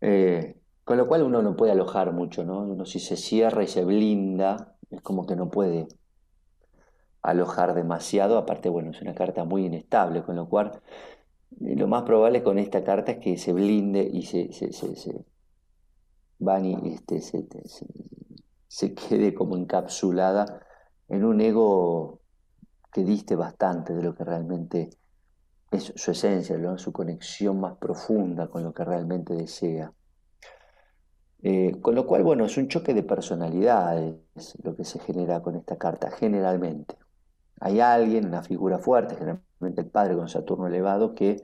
Eh, con lo cual uno no puede alojar mucho, ¿no? Uno si se cierra y se blinda, es como que no puede alojar demasiado. Aparte, bueno, es una carta muy inestable, con lo cual lo más probable con esta carta es que se blinde y se, se, se, se este, se, quede como encapsulada en un ego que diste bastante de lo que realmente es su esencia, su conexión más profunda con lo que realmente desea. Eh, con lo cual, bueno, es un choque de personalidades lo que se genera con esta carta, generalmente. Hay alguien, una figura fuerte, generalmente el padre con Saturno elevado, que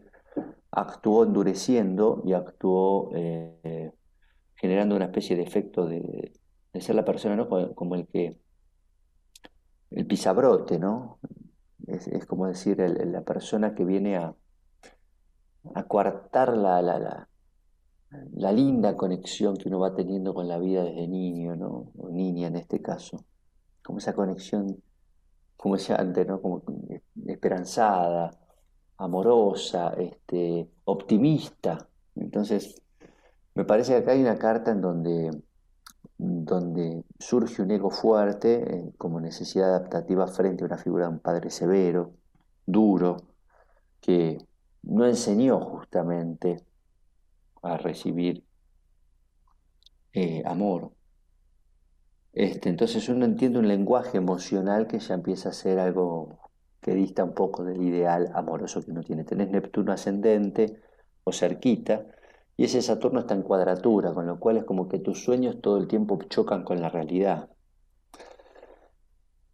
actuó endureciendo y actuó eh, generando una especie de efecto de, ser la persona, ¿no? Como el que, el pisabrote, ¿no? Es, como decir, la persona que viene a, a coartar la, la, la, linda conexión que uno va teniendo con la vida desde niño, ¿no? O niña en este caso. Como esa conexión, como decía antes, ¿no? Como esperanzada, amorosa, este, optimista. Entonces, me parece que acá hay una carta en donde, donde surge un ego fuerte eh, como necesidad adaptativa frente a una figura de un padre severo, duro, que no enseñó justamente a recibir eh, amor. Este, entonces uno entiende un lenguaje emocional que ya empieza a ser algo que dista un poco del ideal amoroso que uno tiene. Tenés Neptuno ascendente o cerquita, y ese Saturno está en cuadratura, con lo cual es como que tus sueños todo el tiempo chocan con la realidad.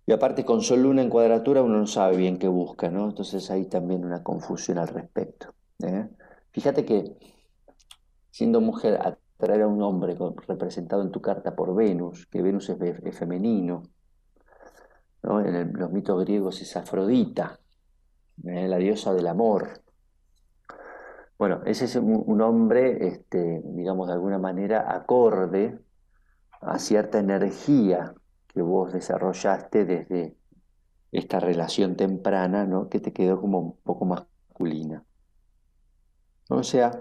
Y aparte con Sol Luna en cuadratura uno no sabe bien qué busca, ¿no? Entonces hay también una confusión al respecto. ¿eh? Fíjate que siendo mujer, atraer a un hombre representado en tu carta por Venus, que Venus es, femenino, en los mitos griegos es Afrodita, ¿eh? la diosa del amor. Bueno, ese es un, hombre, este, digamos, de alguna manera acorde a cierta energía que vos desarrollaste desde esta relación temprana, ¿no? que te quedó como un poco masculina. O sea,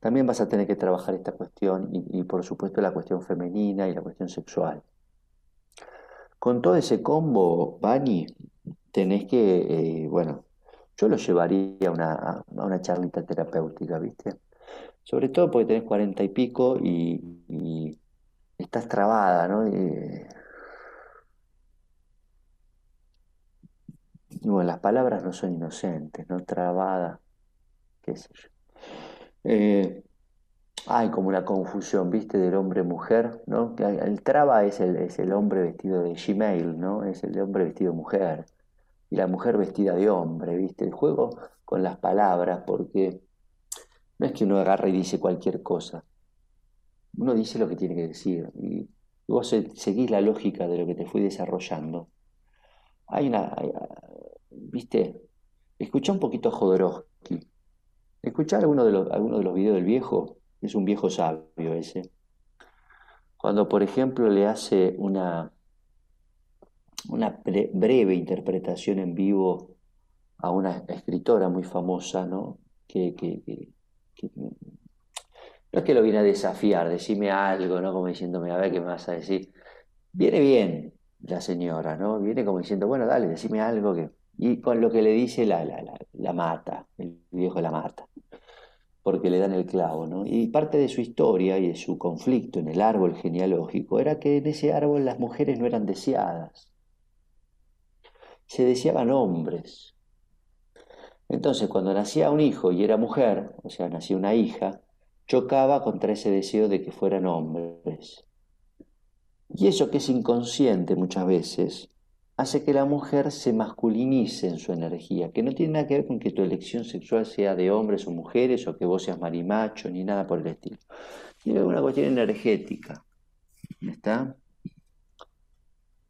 también vas a tener que trabajar esta cuestión y, por supuesto la cuestión femenina y la cuestión sexual. Con todo ese combo, Bani, tenés que, eh, bueno, yo lo llevaría a una, a una charlita terapéutica, ¿viste? Sobre todo porque tenés cuarenta y pico y, estás trabada, ¿no? Y, bueno, las palabras no son inocentes, ¿no? Trabada, qué sé yo. Eh, hay como una confusión, ¿viste? Del hombre-mujer, ¿no? El traba es el, es el hombre vestido de Gmail, ¿no? Es el hombre vestido de mujer. Y la mujer vestida de hombre, ¿viste? El juego con las palabras, porque no es que uno agarre y dice cualquier cosa. Uno dice lo que tiene que decir. Y vos seguís la lógica de lo que te fui desarrollando. Hay una. ¿Viste? Escucha un poquito a Jodorowsky Escuchar alguno de los, alguno de los videos del viejo, es un viejo sabio ese. Cuando, por ejemplo, le hace una, una breve interpretación en vivo a una escritora muy famosa, ¿no? Que, no es que lo viene a desafiar, decime algo, ¿no? Como diciéndome, a ver qué me vas a decir. Viene bien la señora, ¿no? Viene como diciendo, bueno, dale, decime algo que... Y con lo que le dice la, la, la, la mata, el viejo la mata porque le dan el clavo, ¿no? Y parte de su historia y de su conflicto en el árbol genealógico era que en ese árbol las mujeres no eran deseadas, se deseaban hombres. Entonces, cuando nacía un hijo y era mujer, o sea, nacía una hija, chocaba contra ese deseo de que fueran hombres. Y eso que es inconsciente muchas veces, hace que la mujer se masculinice en su energía, que no tiene nada que ver con que tu elección sexual sea de hombres o mujeres o que vos seas marimacho ni nada por el estilo. Tiene una cuestión energética. ¿Está?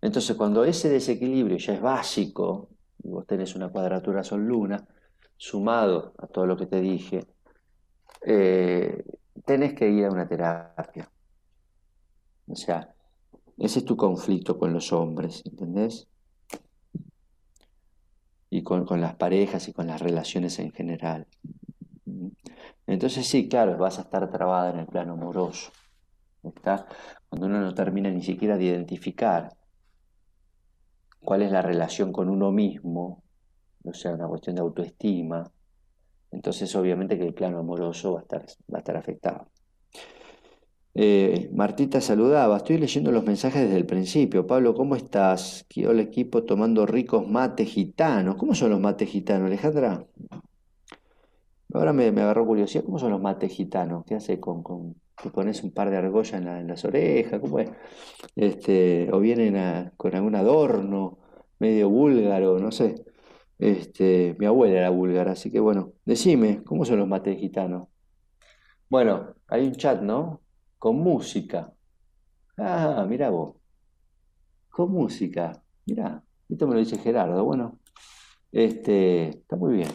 Entonces, cuando ese desequilibrio ya es básico, y vos tenés una cuadratura sol-luna, sumado a todo lo que te dije, eh, tenés que ir a una terapia. O sea, ese es tu conflicto con los hombres, ¿entendés? y con, las parejas y con las relaciones en general. Entonces sí, claro, vas a estar trabada en el plano amoroso. ¿está? Cuando uno no termina ni siquiera de identificar cuál es la relación con uno mismo, o sea, una cuestión de autoestima, Entonces, obviamente que el plano amoroso va a estar, va a estar afectado. Eh, Martita saludaba, estoy leyendo los mensajes desde el principio. Pablo, ¿cómo estás? Quiero el equipo tomando ricos mates gitanos. ¿Cómo son los mates gitanos, Alejandra? Ahora me, agarró curiosidad, ¿cómo son los mates gitanos? ¿Qué hace con, con que pones un par de argollas en, las orejas? ¿Cómo es? Este, o vienen con algún adorno medio búlgaro, no sé. Este, mi abuela era búlgara, así que bueno, decime, ¿cómo son los mates gitanos? Bueno, hay un chat, ¿no? Con música. Ah, mira vos. Con música. Mira, esto me lo dice Gerardo. Bueno, este, está muy bien.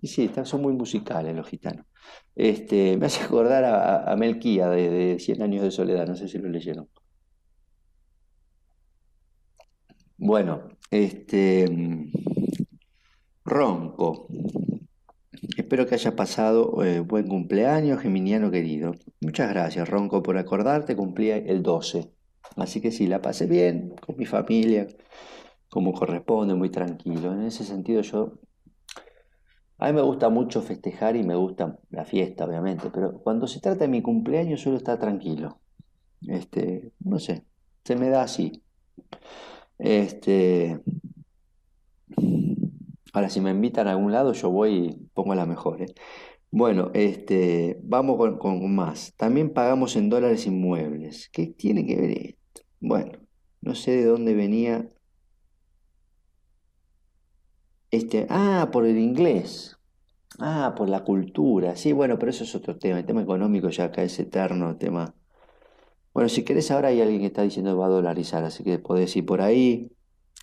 Y sí, son muy musicales los gitanos. Este, me hace acordar a, Melquía de, de, Cien años de soledad, no sé si lo leyeron. Bueno, este ronco. Espero que haya pasado eh, buen cumpleaños, Geminiano querido. Muchas gracias, Ronco, por acordarte. Cumplí el 12. Así que sí, la pasé bien con mi familia, como corresponde, muy tranquilo. En ese sentido yo... A mí me gusta mucho festejar y me gusta la fiesta, obviamente, pero cuando se trata de mi cumpleaños suelo estar tranquilo. Este, no sé, se me da así. Este, Ahora, si me invitan a algún lado, yo voy y pongo la mejor. ¿eh? Bueno, este, vamos con, más. También pagamos en dólares inmuebles. ¿Qué tiene que ver esto? Bueno, no sé de dónde venía este. Ah, por el inglés. Ah, por la cultura. Sí, bueno, pero eso es otro tema. El tema económico ya acá es eterno, tema. Bueno, si querés, ahora hay alguien que está diciendo que va a dolarizar, así que podés ir por ahí.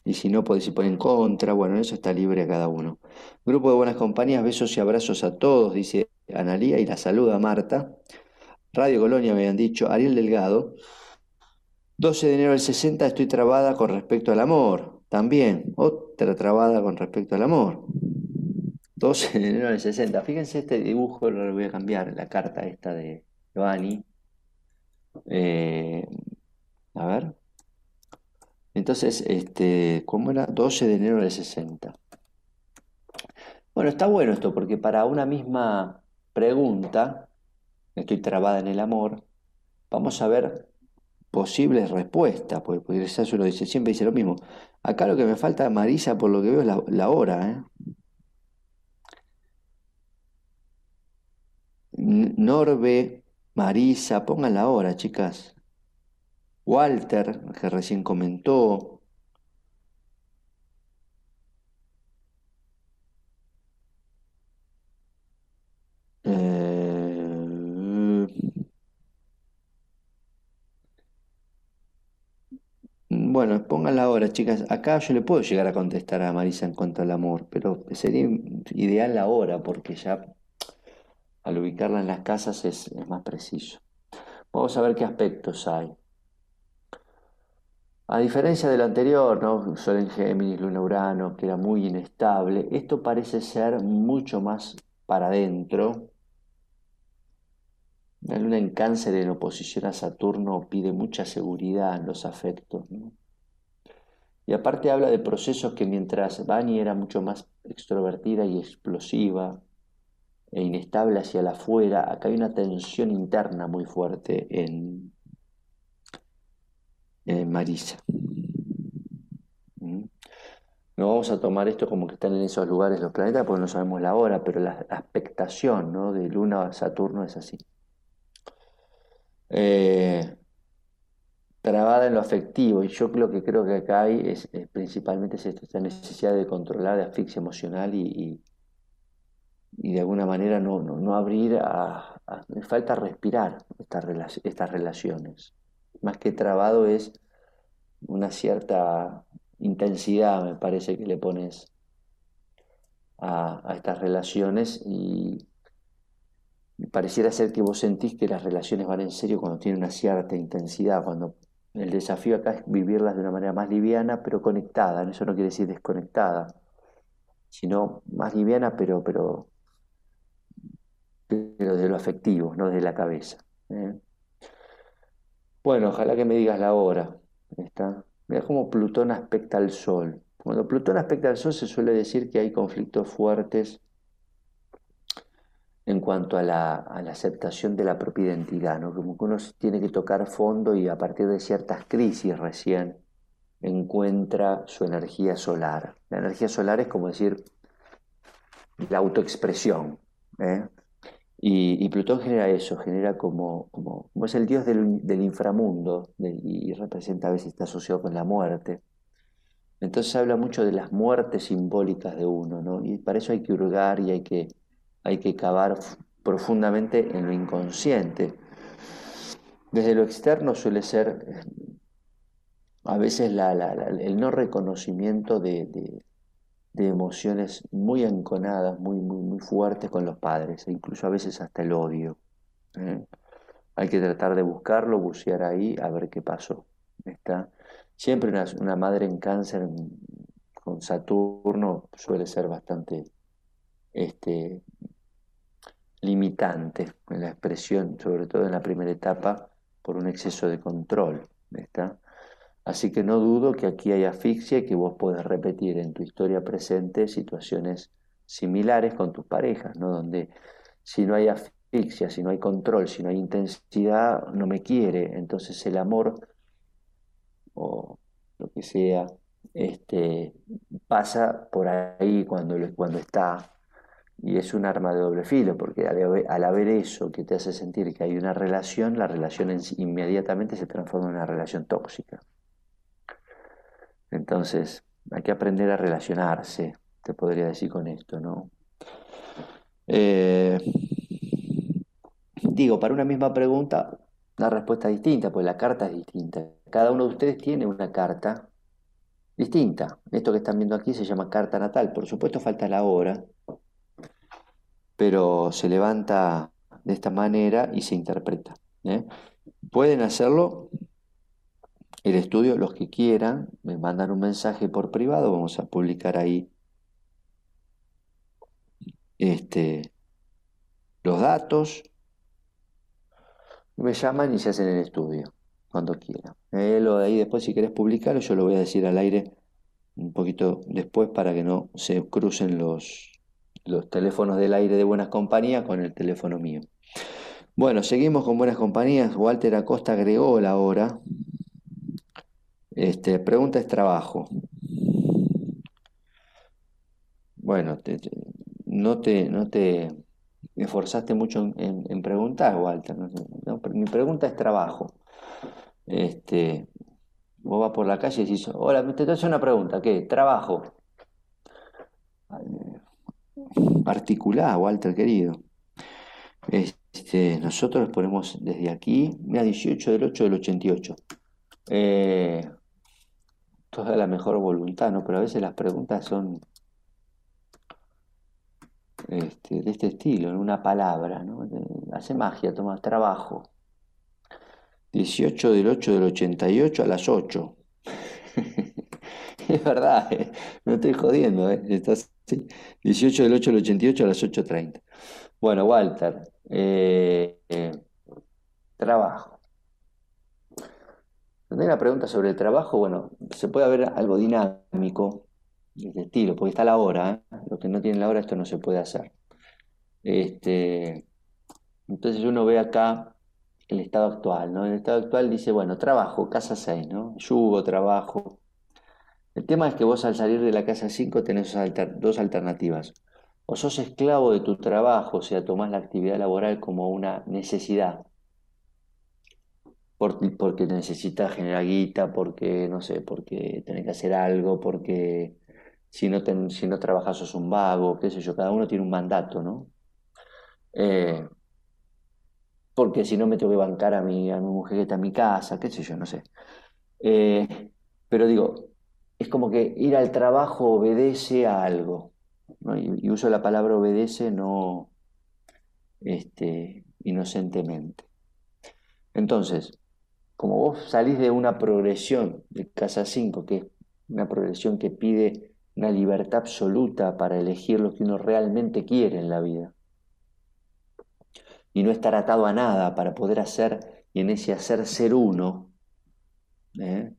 Y si no, podés ir por en contra. Bueno, eso está libre a cada uno. Grupo de buenas compañías, besos y abrazos a todos, dice Analía y la saluda Marta. Radio Colonia me han dicho, Ariel Delgado. 12 de enero del 60 estoy trabada con respecto al amor. También, trabada con respecto al amor. 12 de enero del 60. Fíjense este dibujo, lo voy a cambiar, la carta esta de Giovanni. Eh, a ver. Entonces, este, ¿cómo era? 12 de enero del 60. Bueno, está bueno esto porque para una misma pregunta, estoy trabada en el amor, vamos a ver posibles respuestas, porque eso lo dice, siempre dice lo mismo. Acá lo que me falta, Marisa, por lo que veo, es la, hora. ¿eh? Norbe, Marisa, pongan la hora, chicas. Walter, que recién comentó. Eh, bueno, pónganla ahora, chicas. Acá yo le puedo llegar a contestar a Marisa en cuanto al amor, pero sería ideal la hora, porque ya al ubicarla en las casas es más preciso. Vamos a ver qué aspectos hay. A diferencia del anterior, ¿no? Sol en Géminis, Luna Urano, que era muy inestable, esto parece ser mucho más para adentro. La Luna en Cáncer en oposición a Saturno pide mucha seguridad en los afectos. Y aparte habla de procesos que mientras Bani era mucho más extrovertida y explosiva e inestable hacia la afuera, acá hay una tensión interna muy fuerte en, Marisa. ¿Mm? No vamos a tomar esto como que están en esos lugares los planetas porque no sabemos la hora, pero la, expectación ¿no? de Luna a Saturno es así. Eh, trabada en lo afectivo, y yo lo que creo que acá hay es, principalmente esta necesidad de controlar la asfixia emocional y, y, de alguna manera no, no, abrir a, Me falta respirar estas, estas relaciones. Más que trabado es una cierta intensidad, me parece que le pones a, estas relaciones y pareciera ser que vos sentís que las relaciones van en serio cuando tienen una cierta intensidad, cuando el desafío acá es vivirlas de una manera más liviana pero conectada, eso no quiere decir desconectada, sino más liviana pero, pero, pero de lo afectivo, no de la cabeza. ¿eh? Bueno, ojalá que me digas la hora. ¿Está? Mira cómo Plutón aspecta al Sol. Cuando Plutón aspecta al Sol se suele decir que hay conflictos fuertes en cuanto a la, aceptación de la propia identidad, ¿no? como que uno tiene que tocar fondo y a partir de ciertas crisis recién encuentra su energía solar. La energía solar es como decir la autoexpresión. ¿eh? Y, Plutón genera eso, genera como, como, es el dios del, inframundo y representa a veces está asociado con la muerte. Entonces habla mucho de las muertes simbólicas de uno, ¿no? Y para eso hay que hurgar y hay que, hay que cavar profundamente en lo inconsciente. Desde lo externo suele ser a veces el no reconocimiento de, emociones muy enconadas, muy, muy, fuertes con los padres, e incluso a veces hasta el odio. ¿eh? Hay que tratar de buscarlo, bucear ahí, a ver qué pasó. ¿Está? Siempre una, madre en cáncer con Saturno suele ser bastante este, limitante en la expresión, sobre todo en la primera etapa, por un exceso de control. ¿está? Así que no dudo que aquí hay asfixia y que vos podés repetir en tu historia presente situaciones similares con tus parejas, ¿no? donde si no hay asfixia, si no hay control, si no hay intensidad, no me quiere. Entonces el amor o lo que sea, este, pasa por ahí cuando, cuando está. Y es un arma de doble filo, porque al, haber eso que te hace sentir que hay una relación, la relación inmediatamente se transforma en una relación tóxica. Entonces, hay que aprender a relacionarse, te podría decir con esto, ¿no? Eh, digo, para una misma pregunta, una respuesta distinta, pues la carta es distinta. Cada uno de ustedes tiene una carta distinta. Esto que están viendo aquí se llama carta natal. Por supuesto falta la hora, pero se levanta de esta manera y se interpreta. ¿eh? Pueden hacerlo el estudio, los que quieran, me mandan un mensaje por privado, vamos a publicar ahí este, los datos, me llaman y se hacen el estudio cuando quieran. Eh, lo de ahí después, si querés publicarlo, yo lo voy a decir al aire un poquito después para que no se crucen los, los teléfonos del aire de Buenas Compañías con el teléfono mío. Bueno, seguimos con Buenas Compañías. Walter Acosta agregó la hora. Este, pregunta es trabajo. Bueno, no te, no te esforzaste mucho en, preguntar, Walter. mi pregunta es trabajo. Este, vos vas por la calle y decís, hola, te hacer una pregunta, ¿qué? Trabajo. Articulada, Walter querido. Este, nosotros ponemos desde aquí, mira, 18 del 8 del 88. Eh, toda la mejor voluntad, ¿no? Pero a veces las preguntas son este, de este estilo, en una palabra, ¿no? Hace magia, toma trabajo. 18 del 8 del 88 a las 8. es verdad, ¿eh? no estoy jodiendo, ¿eh? 18 del 8 del 88 a las 8.30. Bueno, Walter, eh, eh, trabajo. la pregunta sobre el trabajo, bueno, se puede ver algo dinámico de estilo, porque está la hora, ¿eh? los que no tienen la hora esto no se puede hacer. Este, entonces uno ve acá el estado actual, ¿no? El estado actual dice, bueno, trabajo, casa 6, ¿no? Yugo, trabajo. El tema es que vos al salir de la casa 5 tenés dos alternativas. O sos esclavo de tu trabajo, o sea, tomás la actividad laboral como una necesidad, porque necesitas generar guita, porque, no sé, porque tenés que hacer algo, porque si no, si no trabajas sos un vago, qué sé yo, cada uno tiene un mandato, ¿no? Eh, porque si no me tengo que bancar a mi, a mi mujer que está en mi casa, qué sé yo, no sé. Eh, pero digo, es como que ir al trabajo obedece a algo. Y, uso la palabra obedece no este, inocentemente. Entonces, como vos salís de una progresión de casa 5, que es una progresión que pide una libertad absoluta para elegir lo que uno realmente quiere en la vida, y no estar atado a nada para poder hacer y en ese hacer ser uno, ¿eh?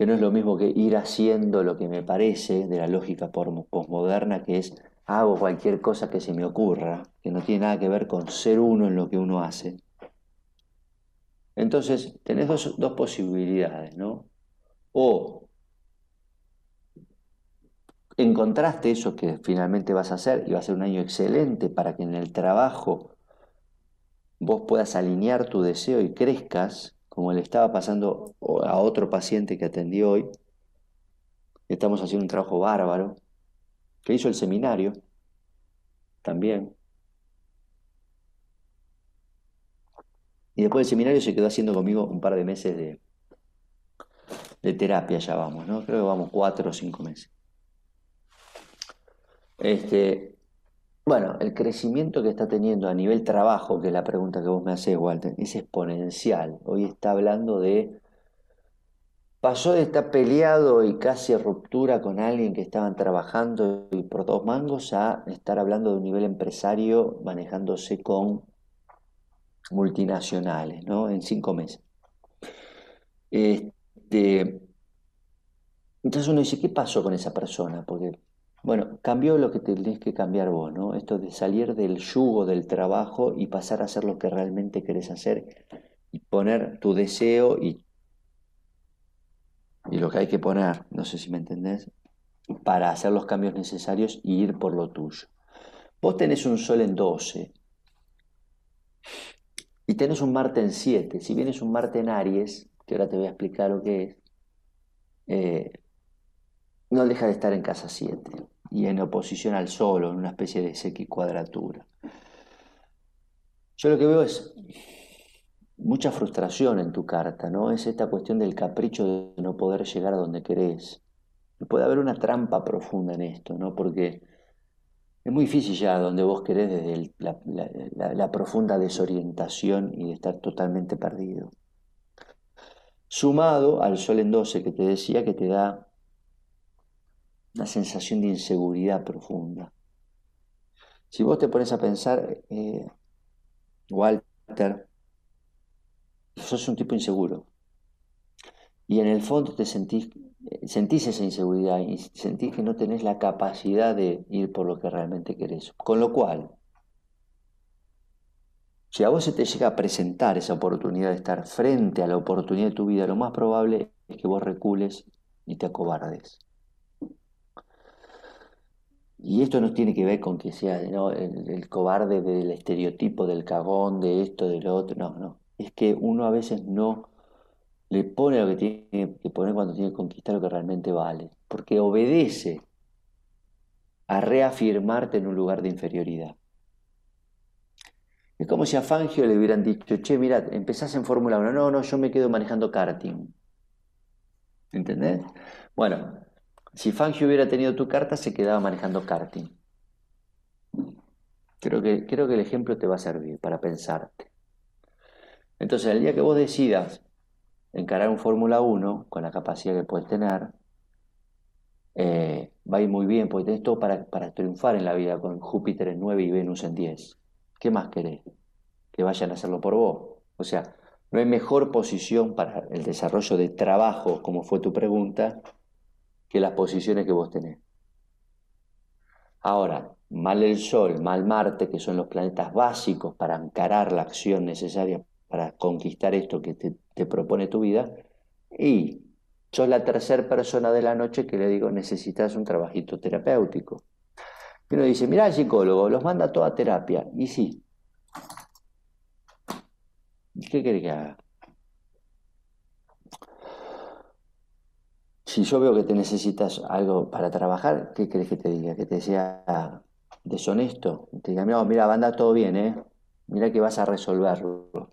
Que no es lo mismo que ir haciendo lo que me parece de la lógica postmoderna, que es hago cualquier cosa que se me ocurra, que no tiene nada que ver con ser uno en lo que uno hace. Entonces, tenés dos, dos posibilidades, ¿no? O encontraste eso que finalmente vas a hacer y va a ser un año excelente para que en el trabajo vos puedas alinear tu deseo y crezcas, como le estaba pasando a otro paciente que atendí hoy. Estamos haciendo un trabajo bárbaro, que hizo el seminario también. Y después del seminario se quedó haciendo conmigo un par de meses de, de terapia, ya vamos, ¿no? Creo que vamos cuatro o cinco meses. Este, bueno, el crecimiento que está teniendo a nivel trabajo, que es la pregunta que vos me haces, Walter, es exponencial. Hoy está hablando de... Pasó de estar peleado y casi ruptura con alguien que estaban trabajando y por dos mangos a estar hablando de un nivel empresario manejándose con multinacionales, ¿no? En cinco meses. Este, entonces uno dice, ¿qué pasó con esa persona? Porque bueno, cambió lo que tenés que cambiar vos, ¿no? Esto de salir del yugo del trabajo y pasar a hacer lo que realmente querés hacer y poner tu deseo y, y lo que hay que poner, no sé si me entendés, para hacer los cambios necesarios y ir por lo tuyo. Vos tenés un sol en 12 y tenés un Marte en 7. Si vienes un Marte en Aries, que ahora te voy a explicar lo que es, eh, no deja de estar en casa 7 y en oposición al Sol, en una especie de cuadratura. Yo lo que veo es mucha frustración en tu carta, ¿no? Es esta cuestión del capricho de no poder llegar a donde querés. puede haber una trampa profunda en esto, ¿no? Porque es muy difícil ya donde vos querés desde la, la profunda desorientación y de estar totalmente perdido. Sumado al Sol en 12 que te decía que te da una sensación de inseguridad profunda. Si vos te pones a pensar, eh, Walter, sos un tipo inseguro. Y en el fondo te sentís, sentís esa inseguridad y sentís que no tenés la capacidad de ir por lo que realmente querés. Con lo cual, si a vos se te llega a presentar esa oportunidad de estar frente a la oportunidad de tu vida, lo más probable es que vos recules y te acobardes. Y esto no tiene que ver con que sea el, cobarde del estereotipo del cagón, de esto, del otro, no, no. Es que uno a veces no le pone lo que tiene que poner cuando tiene que conquistar lo que realmente vale, porque obedece a reafirmarte en un lugar de inferioridad. Es como si a Fangio le hubieran dicho, che, mira, empezás en Fórmula 1, no, no, yo me quedo manejando karting. ¿Entendés? Bueno, si Fangio hubiera tenido tu carta, se quedaba manejando karting. Creo que, creo que el ejemplo te va a servir para pensarte. Entonces, el día que vos decidas encarar un Fórmula 1 con la capacidad que puedes tener, eh, va a ir muy bien, porque tenés todo para, para triunfar en la vida con Júpiter en 9 y Venus en 10. ¿Qué más querés? Que vayan a hacerlo por vos. O sea, no hay mejor posición para el desarrollo de trabajo, como fue tu pregunta, que las posiciones que vos tenés. Ahora, mal el Sol, mal Marte, que son los planetas básicos para encarar la acción necesaria para conquistar esto que te, propone tu vida, y sos la tercera persona de la noche que le digo, necesitas un trabajito terapéutico. Y uno dice, mira el psicólogo, los manda a toda terapia. Y sí. ¿Qué quiere que haga? Si yo veo que te necesitas algo para trabajar, ¿qué crees que te diga? Que te sea deshonesto. Te diga, mira, anda todo bien, ¿eh? Mira que vas a resolverlo.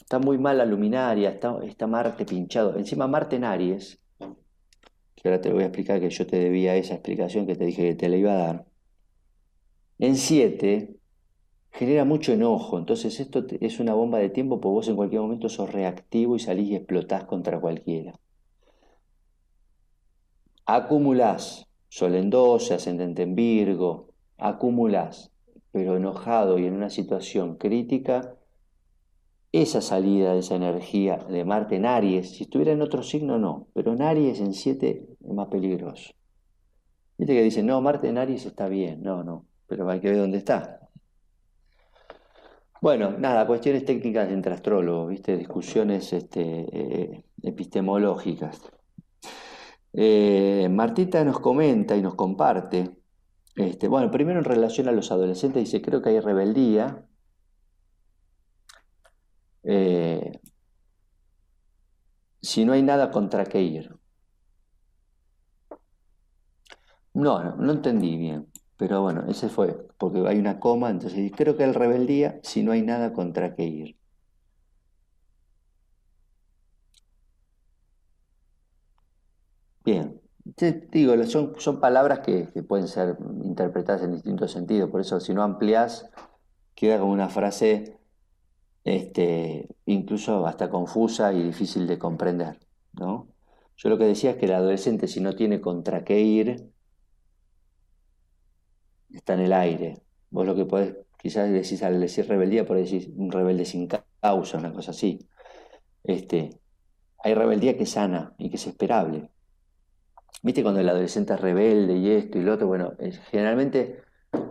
Está muy mal la luminaria, está, está Marte pinchado. Encima Marte en Aries, que ahora te voy a explicar que yo te debía esa explicación que te dije que te la iba a dar. En 7 genera mucho enojo, entonces esto es una bomba de tiempo porque vos en cualquier momento sos reactivo y salís y explotás contra cualquiera acumulás, Sol en 12, ascendente en Virgo, acumulás, pero enojado y en una situación crítica, esa salida de esa energía de Marte en Aries, si estuviera en otro signo no, pero en Aries en 7 es más peligroso. Viste que dicen, no, Marte en Aries está bien. No, no, pero hay que ver dónde está. Bueno, nada, cuestiones técnicas entre astrólogos, ¿viste? Discusiones este, eh, epistemológicas. Eh, Martita nos comenta y nos comparte. Este, bueno, primero en relación a los adolescentes, dice, creo que hay rebeldía. Eh, si no hay nada contra qué ir. No, no, no entendí bien. Pero bueno, ese fue, porque hay una coma, entonces creo que el rebeldía si no hay nada contra qué ir. Bien, digo, son, son palabras que, pueden ser interpretadas en distintos sentidos, por eso si no amplias, queda como una frase este, incluso hasta confusa y difícil de comprender. ¿no? Yo lo que decía es que el adolescente si no tiene contra qué ir, está en el aire. Vos lo que podés, quizás decís al decir rebeldía, por decir un rebelde sin causa, una cosa así. Este, hay rebeldía que es sana y que es esperable. ¿Viste cuando el adolescente es rebelde y esto y lo otro? Bueno, generalmente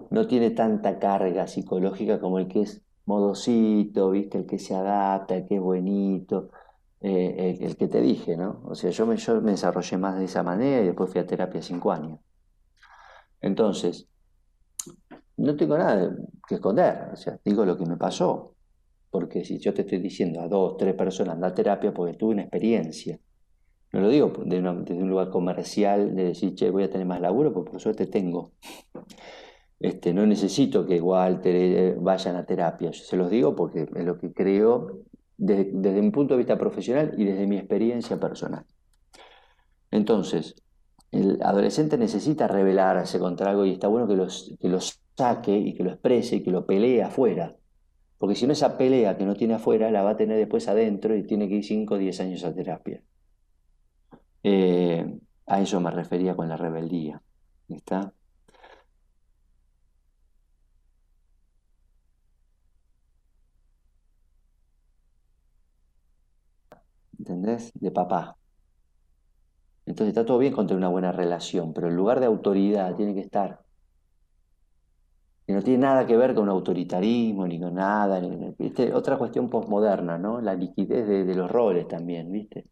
no tiene tanta carga psicológica como el que es modosito, ¿viste? El que se adapta, el que es buenito, eh, el, que te dije, ¿no? O sea, yo me, desarrollé más de esa manera y después fui a terapia cinco años. Entonces, no tengo nada que esconder, o sea, digo lo que me pasó. Porque si yo te estoy diciendo a dos, tres personas anda a terapia, porque tuve una experiencia. No lo digo desde, un lugar comercial, de decir, che, voy a tener más laburo, porque por suerte tengo. Este, no necesito que igual vayan a terapia. Yo se los digo porque es lo que creo desde, desde mi punto de vista profesional y desde mi experiencia personal. Entonces, el adolescente necesita rebelarse contra algo y está bueno que que los saque y que lo exprese y que lo pelee afuera. Porque si no esa pelea que no tiene afuera, la va a tener después adentro y tiene que ir 5 o 10 años a terapia. Eh, a eso me refería con la rebeldía. ¿Está? ¿Entendés? De papá. Entonces está todo bien contra una buena relación, pero el lugar de autoridad tiene que estar. Y no tiene nada que ver con autoritarismo ni con nada. ¿viste? Otra cuestión postmoderna, ¿no? La liquidez de, los roles también, ¿viste?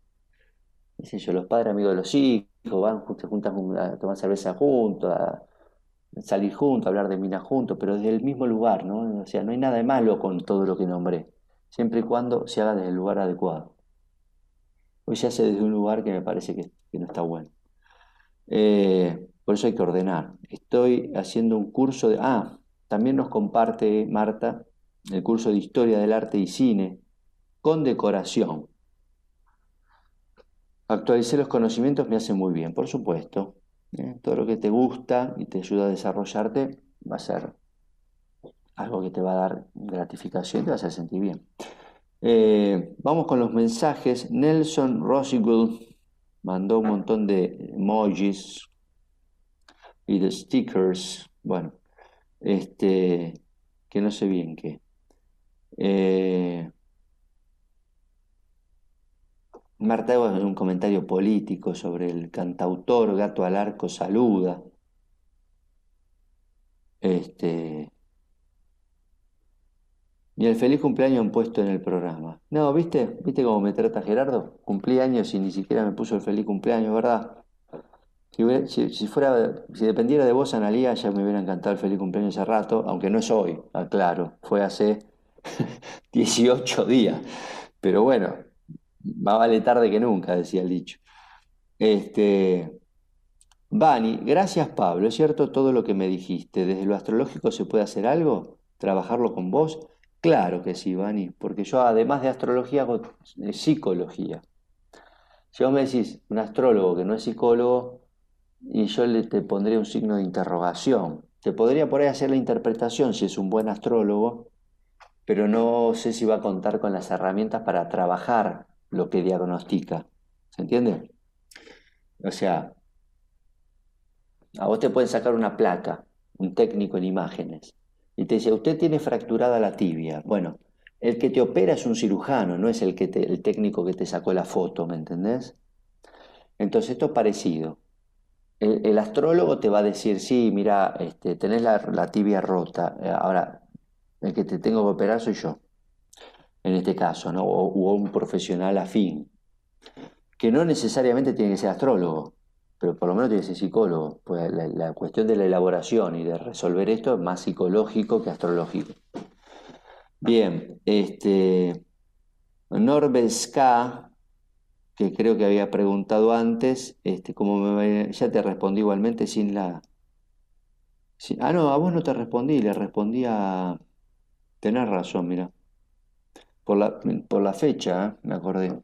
Dice yo, los padres amigos de los hijos, van, a tomar cerveza juntos, a salir juntos, a hablar de mina juntos, pero desde el mismo lugar, ¿no? O sea, no hay nada de malo con todo lo que nombré, siempre y cuando se haga desde el lugar adecuado. Hoy se hace desde un lugar que me parece que que no está bueno. Eh, por eso hay que ordenar. Estoy haciendo un curso de... Ah, también nos comparte Marta el curso de Historia del Arte y Cine con decoración. Actualicé los conocimientos me hace muy bien, por supuesto. ¿eh? Todo lo que te gusta y te ayuda a desarrollarte va a ser algo que te va a dar gratificación y te va a sentir bien. Eh, vamos con los mensajes. Nelson Rosigul mandó un montón de emojis y de stickers, bueno, este, que no sé bien qué. Eh, Marta es un comentario político sobre el cantautor Gato al Arco Saluda. Este, ni el feliz cumpleaños han puesto en el programa. No, ¿viste? ¿Viste cómo me trata Gerardo? Cumplí años y ni siquiera me puso el feliz cumpleaños, ¿verdad? Si, fuera, si dependiera de vos, Analía, ya me hubiera encantado el feliz cumpleaños hace rato, aunque no es hoy, aclaro, fue hace 18 días. Pero bueno, más vale tarde que nunca, decía el dicho. Este, Bani, gracias Pablo, ¿es cierto todo lo que me dijiste? ¿Desde lo astrológico se puede hacer algo? ¿Trabajarlo con vos? Claro que sí, Vani, porque yo además de astrología hago eh, psicología. Si vos me decís un astrólogo que no es psicólogo, y yo le te pondría un signo de interrogación. Te podría por ahí hacer la interpretación si es un buen astrólogo, pero no sé si va a contar con las herramientas para trabajar lo que diagnostica. ¿Se entiende? O sea, a vos te pueden sacar una placa, un técnico en imágenes, y te dice, usted tiene fracturada la tibia. Bueno, el que te opera es un cirujano, no es el, que el técnico que te sacó la foto, ¿me entendés? Entonces esto es parecido. el, astrólogo te va a decir, sí, mira, este, tenés la, tibia rota, eh, ahora el que te tengo que operar soy yo, en este caso, ¿no? o, un profesional afín, que no necesariamente tiene que ser astrólogo, pero por lo menos tiene que ser psicólogo, pues la, cuestión de la elaboración y de resolver esto es más psicológico que astrológico. Bien, este, Norbeska, que creo que había preguntado antes, este, como me, ya te respondí igualmente sin la... ah, no, a vos no te respondí, le respondí a... Tenés razón, mira. Por la, por la fecha, me acordé.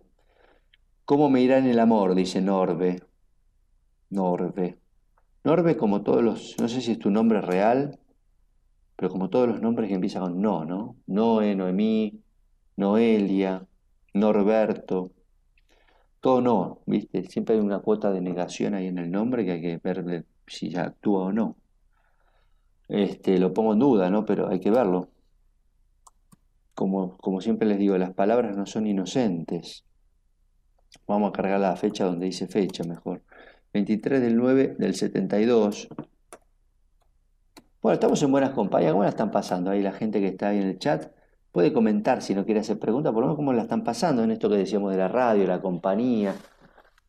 ¿Cómo me irá en el amor? Dice Norbe. Norbe. Norbe, como todos los, no sé si es tu nombre real, pero como todos los nombres que empiezan con no, ¿no? Noé, Noemí, Noelia, Norberto. Todo no, ¿viste? Siempre hay una cuota de negación ahí en el nombre que hay que ver si ya actúa o no. Este, lo pongo en duda, ¿no? Pero hay que verlo. Como, siempre les digo, las palabras no son inocentes. Vamos a cargar la fecha donde dice fecha mejor. 23 del 9 del 72. Bueno, estamos en buenas compañías. ¿Cómo la están pasando ahí la gente que está ahí en el chat? Puede comentar si no quiere hacer preguntas, por lo menos cómo la están pasando en esto que decíamos de la radio, la compañía,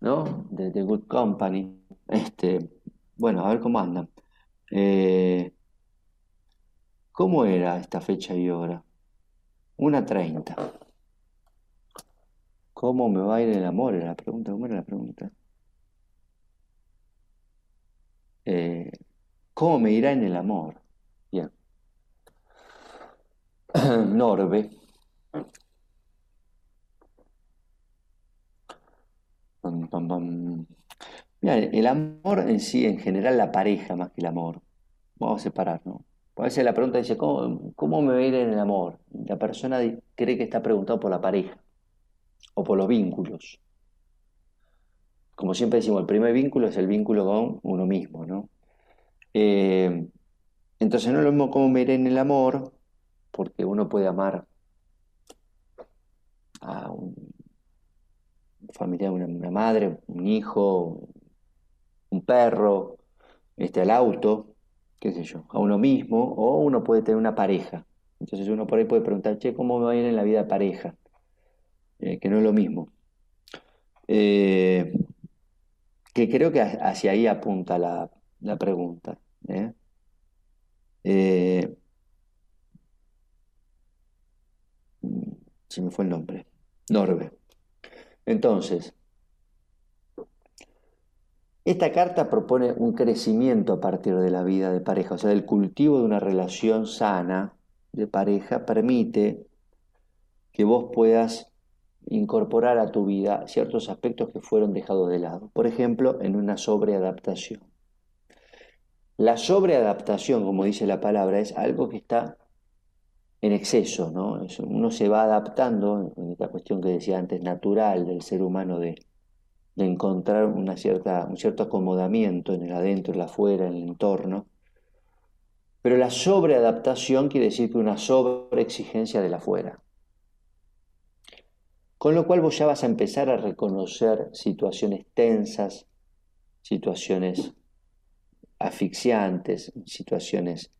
¿no? De The Good Company. Este, bueno, a ver cómo andan. Eh, ¿Cómo era esta fecha y hora? Una treinta. ¿Cómo me va a ir el amor? Era la pregunta. ¿Cómo era la pregunta? Eh, ¿Cómo me irá en el amor? Bien. Norbe. el amor en sí, en general, la pareja más que el amor. Vamos a separar, ¿no? Puede ser la pregunta dice, ¿cómo, ¿cómo, me va a en el amor? La persona cree que está preguntado por la pareja o por los vínculos. Como siempre decimos, el primer vínculo es el vínculo con uno mismo, ¿no? Eh, entonces no lo mismo cómo me iré en el amor, porque uno puede amar a un familiar, una, una madre, un hijo, un perro, este, al auto, qué sé yo, a uno mismo, o uno puede tener una pareja. Entonces uno por ahí puede preguntar, che, ¿cómo me va a ir en la vida de pareja? Eh, que no es lo mismo. Eh, que creo que hacia ahí apunta la, pregunta. ¿eh? se me fue el nombre. Norbe. Entonces, esta carta propone un crecimiento a partir de la vida de pareja, o sea, el cultivo de una relación sana de pareja permite que vos puedas incorporar a tu vida ciertos aspectos que fueron dejados de lado. Por ejemplo, en una sobreadaptación. La sobreadaptación, como dice la palabra, es algo que está en exceso, ¿no? Uno se va adaptando, en esta cuestión que decía antes, natural del ser humano de, de encontrar una cierta, un cierto acomodamiento en el adentro, el afuera, en el entorno. Pero la sobreadaptación quiere decir que una sobreexigencia del afuera. Con lo cual vos ya vas a empezar a reconocer situaciones tensas, situaciones asfixiantes, situaciones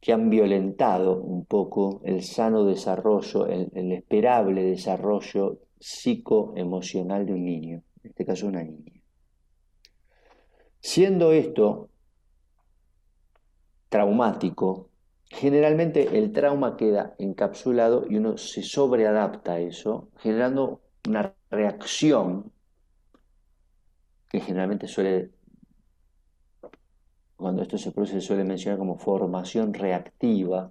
que han violentado un poco el sano desarrollo, el, esperable desarrollo psicoemocional de un niño, en este caso una niña. Siendo esto traumático, Generalmente el trauma queda encapsulado y uno se sobreadapta a eso, generando una reacción que generalmente suele, cuando esto se produce, se suele mencionar como formación reactiva,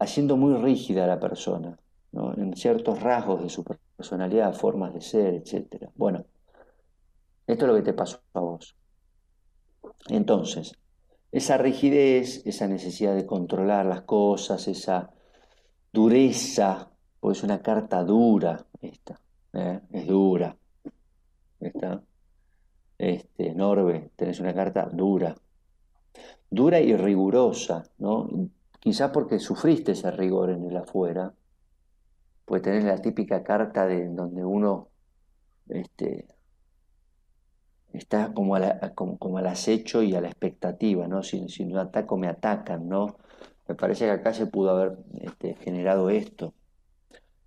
haciendo muy rígida a la persona, en ciertos rasgos de su personalidad, formas de ser, etc. Bueno, esto es lo que te pasó a vos. Entonces, esa rigidez, esa necesidad de controlar las cosas, esa dureza, pues es una carta dura esta, ¿eh? es dura. Esta, este, Norbe, tenés una carta dura, dura y rigurosa, ¿no? Quizás porque sufriste ese rigor en el afuera, pues tenés la típica carta de donde uno este, está como, al acecho y a la expectativa, ¿no? Si, si no ataco, me atacan, ¿no? Me parece que acá se pudo haber este, generado esto.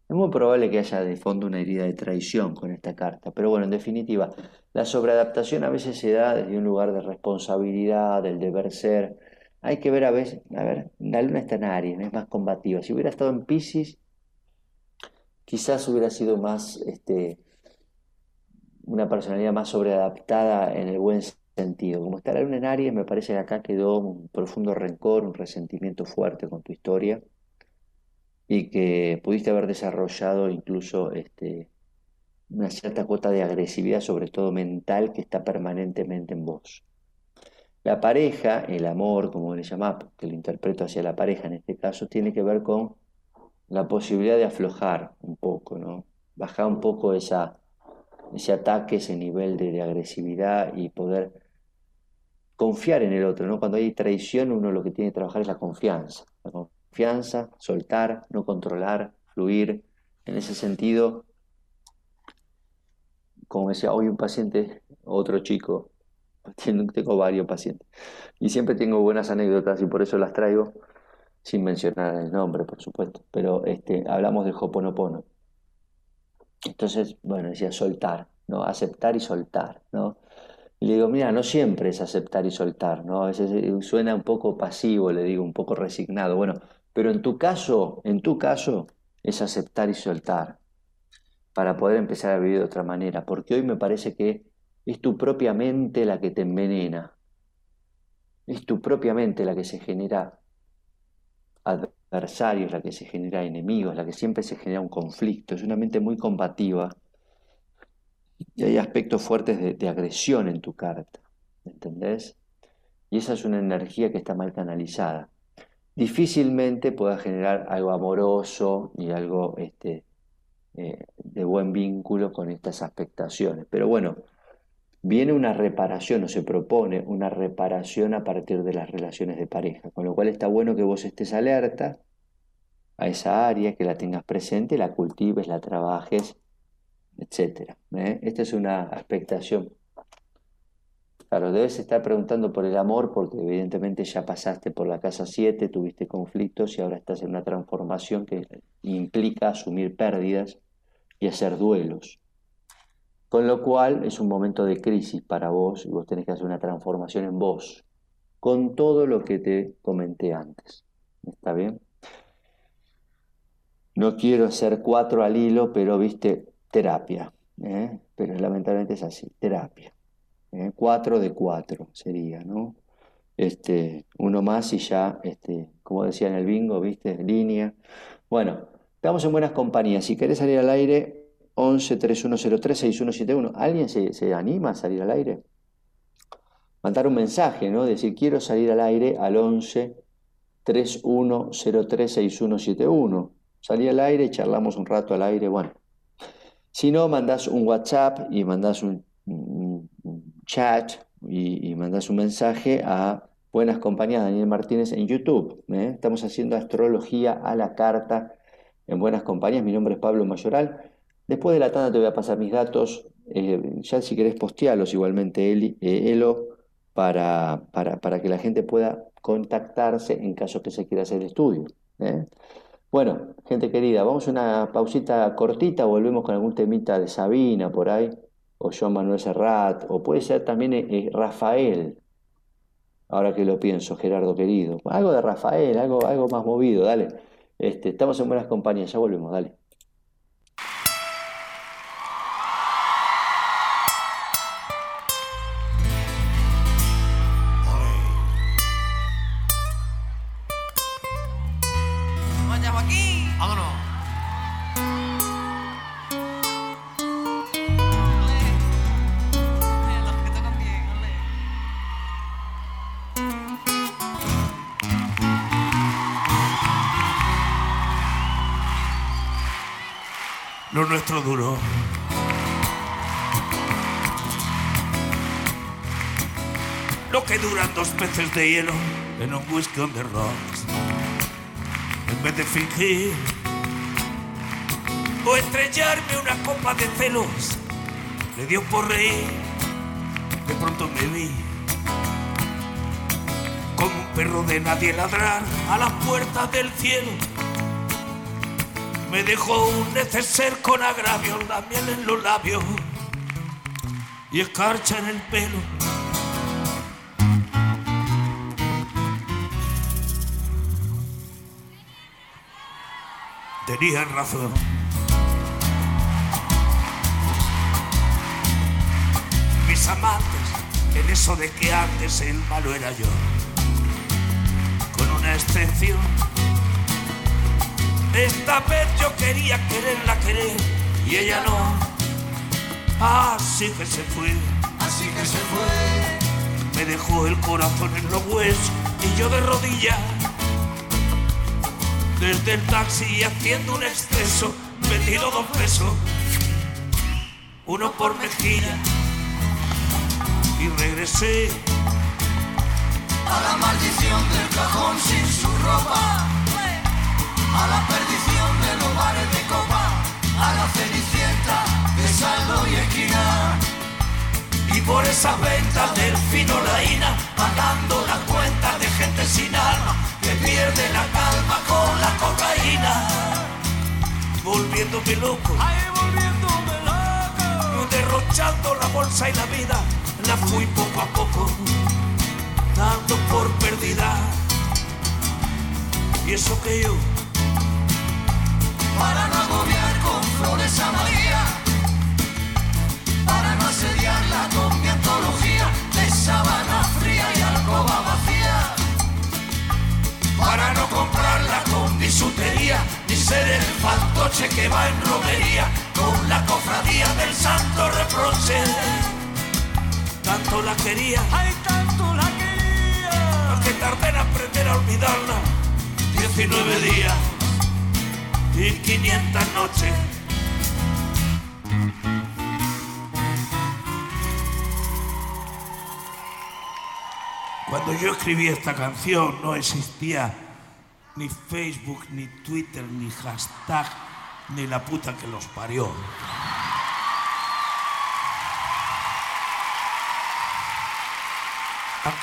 Es muy probable que haya de fondo una herida de traición con esta carta, pero bueno, en definitiva, la sobreadaptación a veces se da desde un lugar de responsabilidad, del deber ser. Hay que ver a veces, a ver, la luna está en Aries, es más combativa. Si hubiera estado en Pisces, quizás hubiera sido más, este, una personalidad más sobreadaptada en el buen sentido. Como está la luna en Aries, me parece que acá quedó un profundo rencor, un resentimiento fuerte con tu historia y que pudiste haber desarrollado incluso este, una cierta cuota de agresividad, sobre todo mental, que está permanentemente en vos. La pareja, el amor, como le llamás, que lo interpreto hacia la pareja en este caso, tiene que ver con la posibilidad de aflojar un poco, ¿no? Bajar un poco esa, ese ataque, ese nivel de, de agresividad y poder confiar en el otro, ¿no? Cuando hay traición, uno lo que tiene que trabajar es la confianza. La confianza, soltar, no controlar, fluir. En ese sentido, como decía hoy un paciente, otro chico, tengo varios pacientes, y siempre tengo buenas anécdotas y por eso las traigo, sin mencionar el nombre, por supuesto, pero este, hablamos de Hoponopono. Entonces, bueno, decía soltar, ¿no? Aceptar y soltar, ¿no? Y le digo, mira, no siempre es aceptar y soltar, ¿no? A veces eh, suena un poco pasivo, le digo, un poco resignado. Bueno, pero en tu caso, en tu caso, es aceptar y soltar para poder empezar a vivir de otra manera. Porque hoy me parece que es tu propia mente la que te envenena. Es tu propia mente la que se genera adversarios, la que se genera enemigos, la que siempre se genera un conflicto. Es una mente muy combativa y hay aspectos fuertes de, agresión en tu carta, ¿entendés? Y esa es una energía que está mal canalizada. Difícilmente pueda generar algo amoroso y algo este, eh, de buen vínculo con estas expectaciones. Pero bueno, viene una reparación o se propone una reparación a partir de las relaciones de pareja, con lo cual está bueno que vos estés alerta a esa área, que la tengas presente, la cultives, la trabajes etc. ¿eh? Esta es una expectación. Claro, debes estar preguntando por el amor porque evidentemente ya pasaste por la casa 7, tuviste conflictos y ahora estás en una transformación que implica asumir pérdidas y hacer duelos. Con lo cual es un momento de crisis para vos y vos tenés que hacer una transformación en vos, con todo lo que te comenté antes. ¿Está bien? No quiero hacer cuatro al hilo, pero viste, terapia, ¿eh? pero lamentablemente es así, terapia. ¿eh? Cuatro de cuatro sería, ¿no? Este, uno más y ya, este, como decía en el bingo, ¿viste? Línea. Bueno, estamos en buenas compañías. Si querés salir al aire, 11 3103 6171. ¿Alguien se, se anima a salir al aire? Mandar un mensaje, ¿no? Decir, quiero salir al aire al 11 3103 6171. Salí al aire, charlamos un rato al aire, bueno. Si no, mandás un WhatsApp y mandás un, chat y, mandás un mensaje a Buenas Compañías Daniel Martínez en YouTube. ¿eh? Estamos haciendo astrología a la carta en Buenas Compañías. Mi nombre es Pablo Mayoral. Después de la tanda te voy a pasar mis datos. Eh, ya si querés postearlos igualmente, eh, Elo, para, para, para, que la gente pueda contactarse en caso que se quiera hacer el estudio. Bueno, gente querida, vamos a una pausita cortita, volvemos con algún temita de Sabina por ahí, o Joan Manuel Serrat, o puede ser también eh, eh, Rafael, ahora que lo pienso, Gerardo querido. Algo de Rafael, algo, algo más movido, dale. Este, estamos en buenas compañías, ya volvemos, dale. Lo que duran dos peces de hielo en un whisky on the rocks. En vez de fingir o estrellarme una copa de celos, le dio por reír De pronto me vi como un perro de nadie ladrar a las puertas del cielo. Me dejó un neceser con agravio, la miel en los labios y escarcha en el pelo. Tenía razón. Mis amantes, en eso de que antes el malo era yo, con una excepción. Esta vez yo quería quererla querer y ella no. Así que se fue, así que se fue. Me dejó el corazón en los huesos y yo de rodillas. Desde el taxi haciendo un exceso, me tiro dos pesos, uno por mejilla. Y regresé a la maldición del cajón sin su ropa, a la perdición de los bares de copa, a la cenicienta de saldo y esquina. Y por esas ventas del fino laína, pagando las cuentas de gente sin alma, que pierde la calma con la cocaína. Volviéndome loco, Ay, volviéndome loco. derrochando la bolsa y la vida, la fui poco a poco, dando por perdida. Y eso que yo, Para no agobiar con flores a María, para no asediarla con mi antología de sábana fría y alcoba vacía. para no comprarla con bisutería, ni ser el fantoche que va en romería, con la cofradía del santo reproche. Tanto la quería, Ay, tanto la quería. que tardé en aprender a olvidarla. 19 días y 500 noches. Cuando yo escribí esta canción no existía ni Facebook, ni Twitter, ni hashtag, ni la puta que los parió.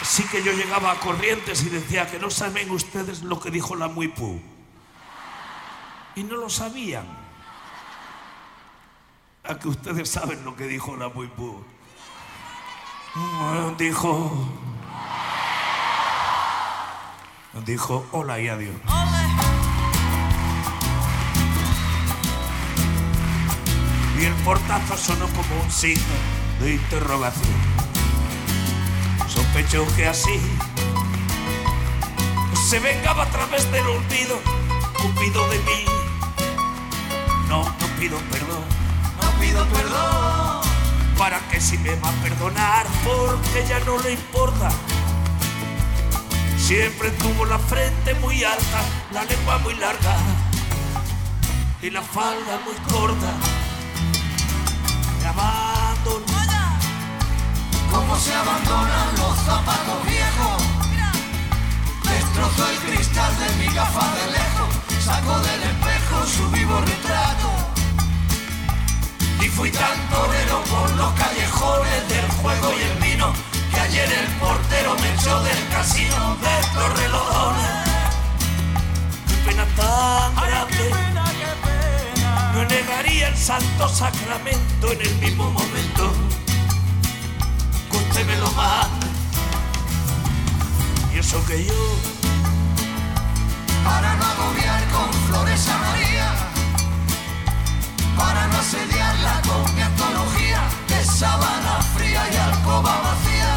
Así que yo llegaba a Corrientes y decía que no saben ustedes lo que dijo la Muipú. Y no lo sabían. A que ustedes saben lo que dijo la Muipú. Mm, Dijo. Dijo hola y adiós. Y el portazo sonó como un signo de interrogación. Sospecho que así se vengaba a través del olvido, Cupido de mí. No, no pido perdón, No pido perdón. para que si me va a perdonar, porque ya no le importa. Siempre tuvo la frente muy alta, la lengua muy larga y la falda muy corta. Me abandono. Cómo se abandonan los zapatos viejos. Destrozó el cristal de mi gafa de lejos. Sacó del espejo su vivo retrato. Fui tan torero por los callejones del juego y el vino que ayer el portero me echó del casino de Torrelodones. Qué pena tan grande. Me negaría el santo sacramento en el mismo momento. Que usted me lo mande. Y eso que yo Para no agobiar con flores a María. Para no asediarla con mi antología de sábana fría y alcoba vacía.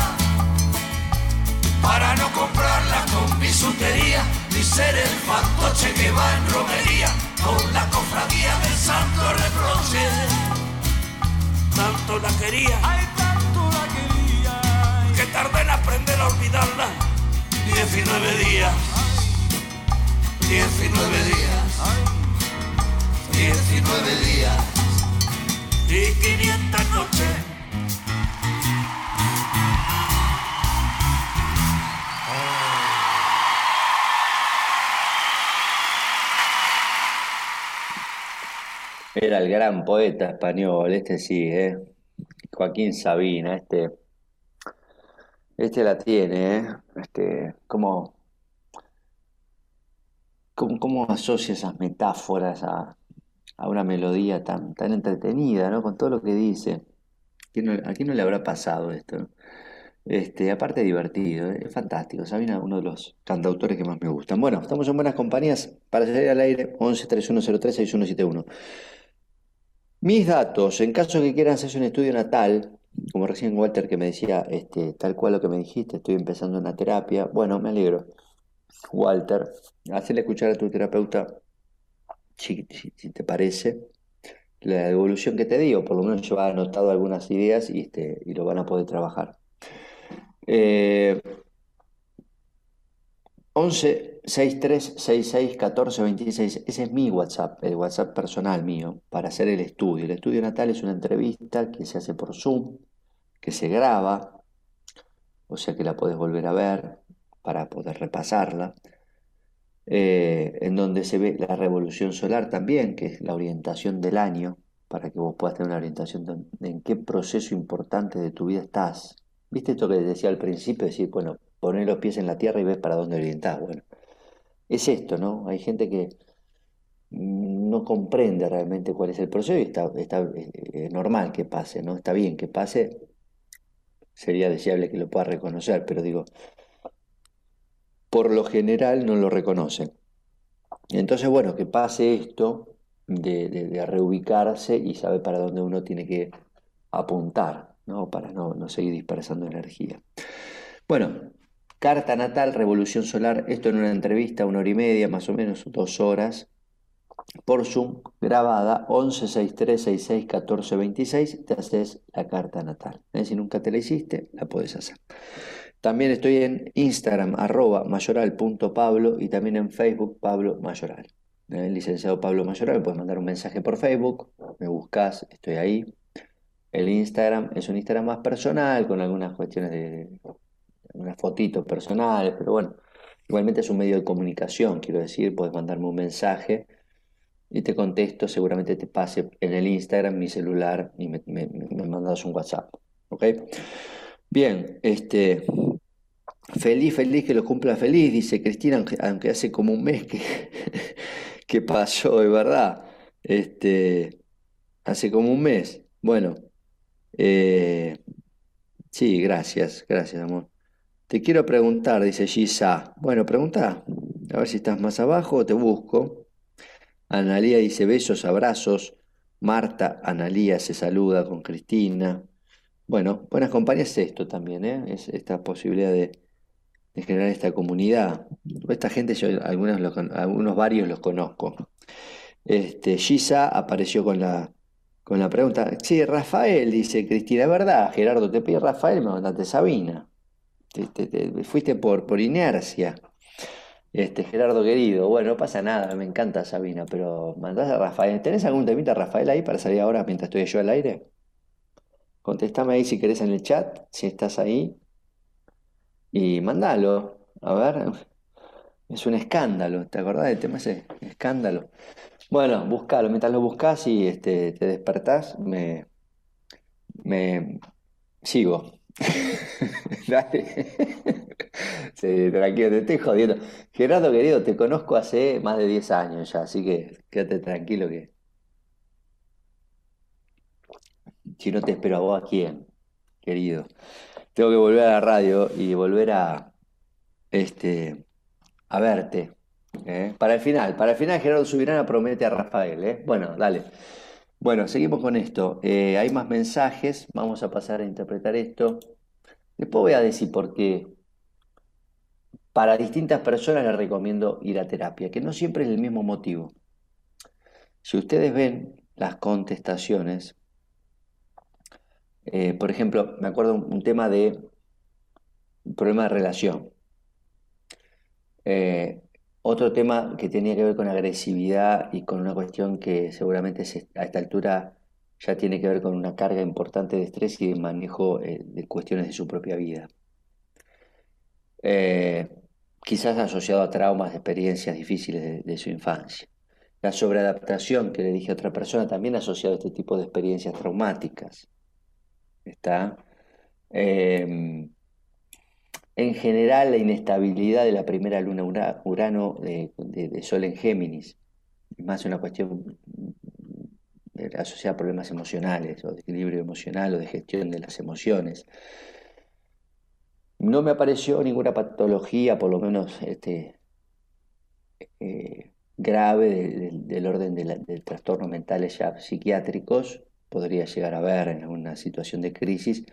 para no comprarla con bisutería, ni ser el fantoche que va en romería, con la cofradía del santo reproche. Tanto la quería, Ay, tanto la quería. que tardé en aprender a olvidarla. 19 días, 19 días, 19 días y 500 noches. Era el gran poeta español, este sí, ¿eh? Joaquín Sabina, este Este la tiene, ¿eh? Este, ¿cómo, cómo, cómo asocia esas metáforas a, a una melodía tan, tan entretenida, ¿no? Con todo lo que dice. ¿A quién no le habrá pasado esto? Este, aparte divertido, ¿eh? es fantástico. Sabina, uno de los cantautores que más me gustan. Bueno, estamos en buenas compañías para salir al aire 11 3103 6171. Mis datos, en caso que quieran hacerse un estudio natal, como recién Walter que me decía, este, tal cual lo que me dijiste, estoy empezando una terapia. Bueno, me alegro. Walter, hacerle escuchar a tu terapeuta si, te parece, la devolución que te digo, por lo menos yo he anotado algunas ideas y, este, y lo van a poder trabajar. Eh, 11 63 66 14 26, ese es mi WhatsApp, el WhatsApp personal mío, para hacer el estudio. El estudio natal es una entrevista que se hace por Zoom, que se graba, o sea que la puedes volver a ver para poder repasarla. Eh, en donde se ve la revolución solar también, que es la orientación del año, para que vos puedas tener una orientación de, en qué proceso importante de tu vida estás. ¿Viste esto que decía al principio? Decir, bueno, poner los pies en la tierra y ves para dónde orientás. Bueno, es esto, ¿no? Hay gente que no comprende realmente cuál es el proceso y está, está normal que pase, ¿no? Está bien que pase, sería deseable que lo pueda reconocer, pero digo, por lo general no lo reconocen. Entonces, bueno, que pase esto de, reubicarse y saber para dónde uno tiene que apuntar, ¿no? para no, no seguir dispersando energía. Bueno, carta natal, revolución solar, esto en una entrevista, una hora y media, más o menos, dos horas, por Zoom, grabada 1163661426, te haces la carta natal. ¿eh? Si nunca te la hiciste, la puedes hacer. También estoy en Instagram, arroba mayoral.pablo y también en Facebook, Pablo Mayoral. ¿Eh? licenciado Pablo Mayoral, puedes mandar un mensaje por Facebook, me buscas, estoy ahí. El Instagram es un Instagram más personal, con algunas cuestiones de, unas fotitos personales, pero bueno, igualmente es un medio de comunicación, quiero decir, puedes mandarme un mensaje y te contesto, seguramente te pase en el Instagram mi celular y me, me, me mandas un WhatsApp, ¿ok? Bien, este, feliz, feliz que lo cumpla feliz, dice Cristina, aunque, hace como un mes que, que pasó, es verdad. Este, hace como un mes. Bueno, eh, sí, gracias, gracias, amor. Te quiero preguntar, dice Gisa. Bueno, pregunta, a ver si estás más abajo o te busco. Analía dice besos, abrazos. Marta, Analía se saluda con Cristina. Bueno, buenas compañías es esto también, ¿eh? es esta posibilidad de, generar esta comunidad. Esta gente, yo algunos, algunos varios los conozco. Este, Gisa apareció con la, con la pregunta, sí, Rafael, dice Cristina, ¿verdad? Gerardo, te pide Rafael, me mandaste Sabina. Te, fuiste por, por inercia. Este, Gerardo querido, bueno, no pasa nada, me encanta Sabina, pero mandás a Rafael. ¿Tenés algún temita Rafael ahí para salir ahora mientras estoy yo al aire? Contestame ahí si querés en el chat, si estás ahí. Y mandalo. A ver. Es un escándalo. ¿Te acordás del tema ese? Escándalo. Bueno, buscalo. Mientras lo buscas y este, te despertás, me, me sigo. Dale. tranquilo, te estoy jodiendo. Gerardo, querido, te conozco hace más de 10 años ya, así que quédate tranquilo que Si no te espero a vos, ¿a quién, querido? Tengo que volver a la radio y volver a, este, a verte. ¿eh? Para el final, para el final Gerardo Subirana promete a Rafael. ¿eh? Bueno, dale. Bueno, seguimos con esto. Eh, hay más mensajes, vamos a pasar a interpretar esto. Después voy a decir por qué para distintas personas les recomiendo ir a terapia, que no siempre es el mismo motivo. Si ustedes ven las contestaciones, eh, por ejemplo, me acuerdo un, tema de un problema de relación. Eh, otro tema que tenía que ver con agresividad y con una cuestión que seguramente a esta altura ya tiene que ver con una carga importante de estrés y de manejo eh, de cuestiones de su propia vida. quizás asociado a traumas, experiencias difíciles de, de, su infancia. La sobreadaptación que le dije a otra persona también asociado a este tipo de experiencias traumáticas. Está. Em, en general la inestabilidad de la primera luna Urano de, Sol en Géminis, más una cuestión asociada a problemas emocionales o de equilibrio emocional o de gestión de las emociones. No me apareció ninguna patología, por lo menos este, eh, grave del, orden de, trastornos mentales ya psiquiátricos, podría llegar a ver en una situación de crisis,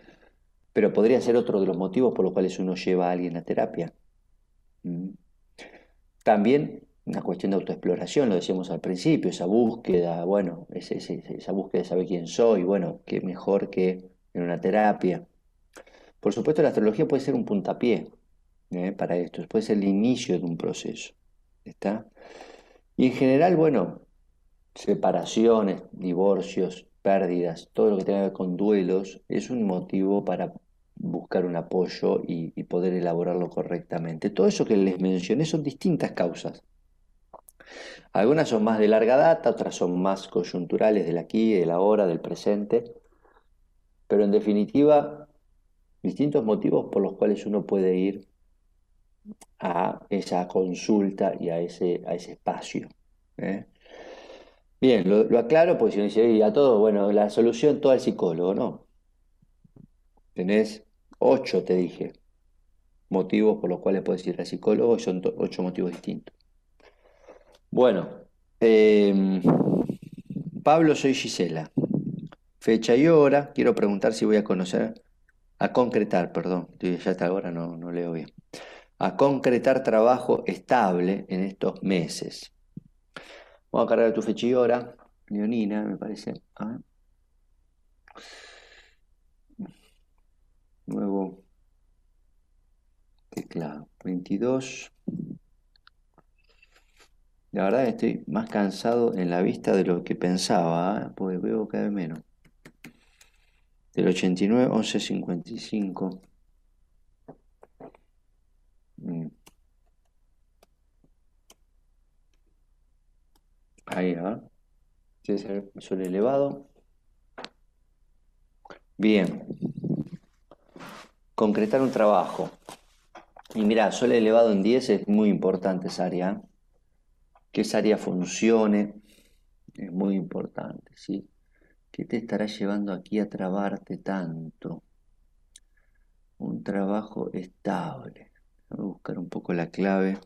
pero podría ser otro de los motivos por los cuales uno lleva a alguien a terapia. Mm. También una cuestión de autoexploración, lo decíamos al principio, esa búsqueda, bueno, esa búsqueda de saber quién soy, bueno, qué mejor que en una terapia. Por supuesto, la astrología puede ser un puntapié ¿eh? para esto, puede ser el inicio de un proceso. ¿Está? Y en general, bueno, separaciones, divorcios, pérdidas, todo lo que tenga que ver con duelos, es un motivo para buscar un apoyo y, poder elaborarlo correctamente. Todo eso que les mencioné son distintas causas. Algunas son más de larga data, otras son más coyunturales del aquí, del ahora, del presente, pero en definitiva distintos motivos por los cuales uno puede ir a esa consulta y a ese, a ese espacio. ¿eh? Bien, lo, aclaro porque si uno dice, a todo, bueno, la solución todo el psicólogo, no. Tenés ocho, te dije, motivos por los cuales puedes ir al psicólogo son ocho motivos distintos. Bueno, em, Pablo, soy Gisela. Fecha y hora, quiero preguntar si voy a conocer a concretar, perdón, ya hasta ahora no, no leo bien, a concretar trabajo estable en estos meses. Vamos a cargar tu fecha y Leonina, me parece. Nuevo teclado, 22. La verdad estoy más cansado en la vista de lo que pensaba, ¿eh? porque veo cada vez menos del 89, 11, 55. Ahí va. es el sol elevado. Bien. Concretar un trabajo. Y mira, sol elevado en 10 es muy importante esa área. ¿eh? Que esa área funcione es muy importante, ¿sí? ¿Qué te estará llevando aquí a trabarte tanto? Un trabajo estable. Voy a buscar un poco la clave.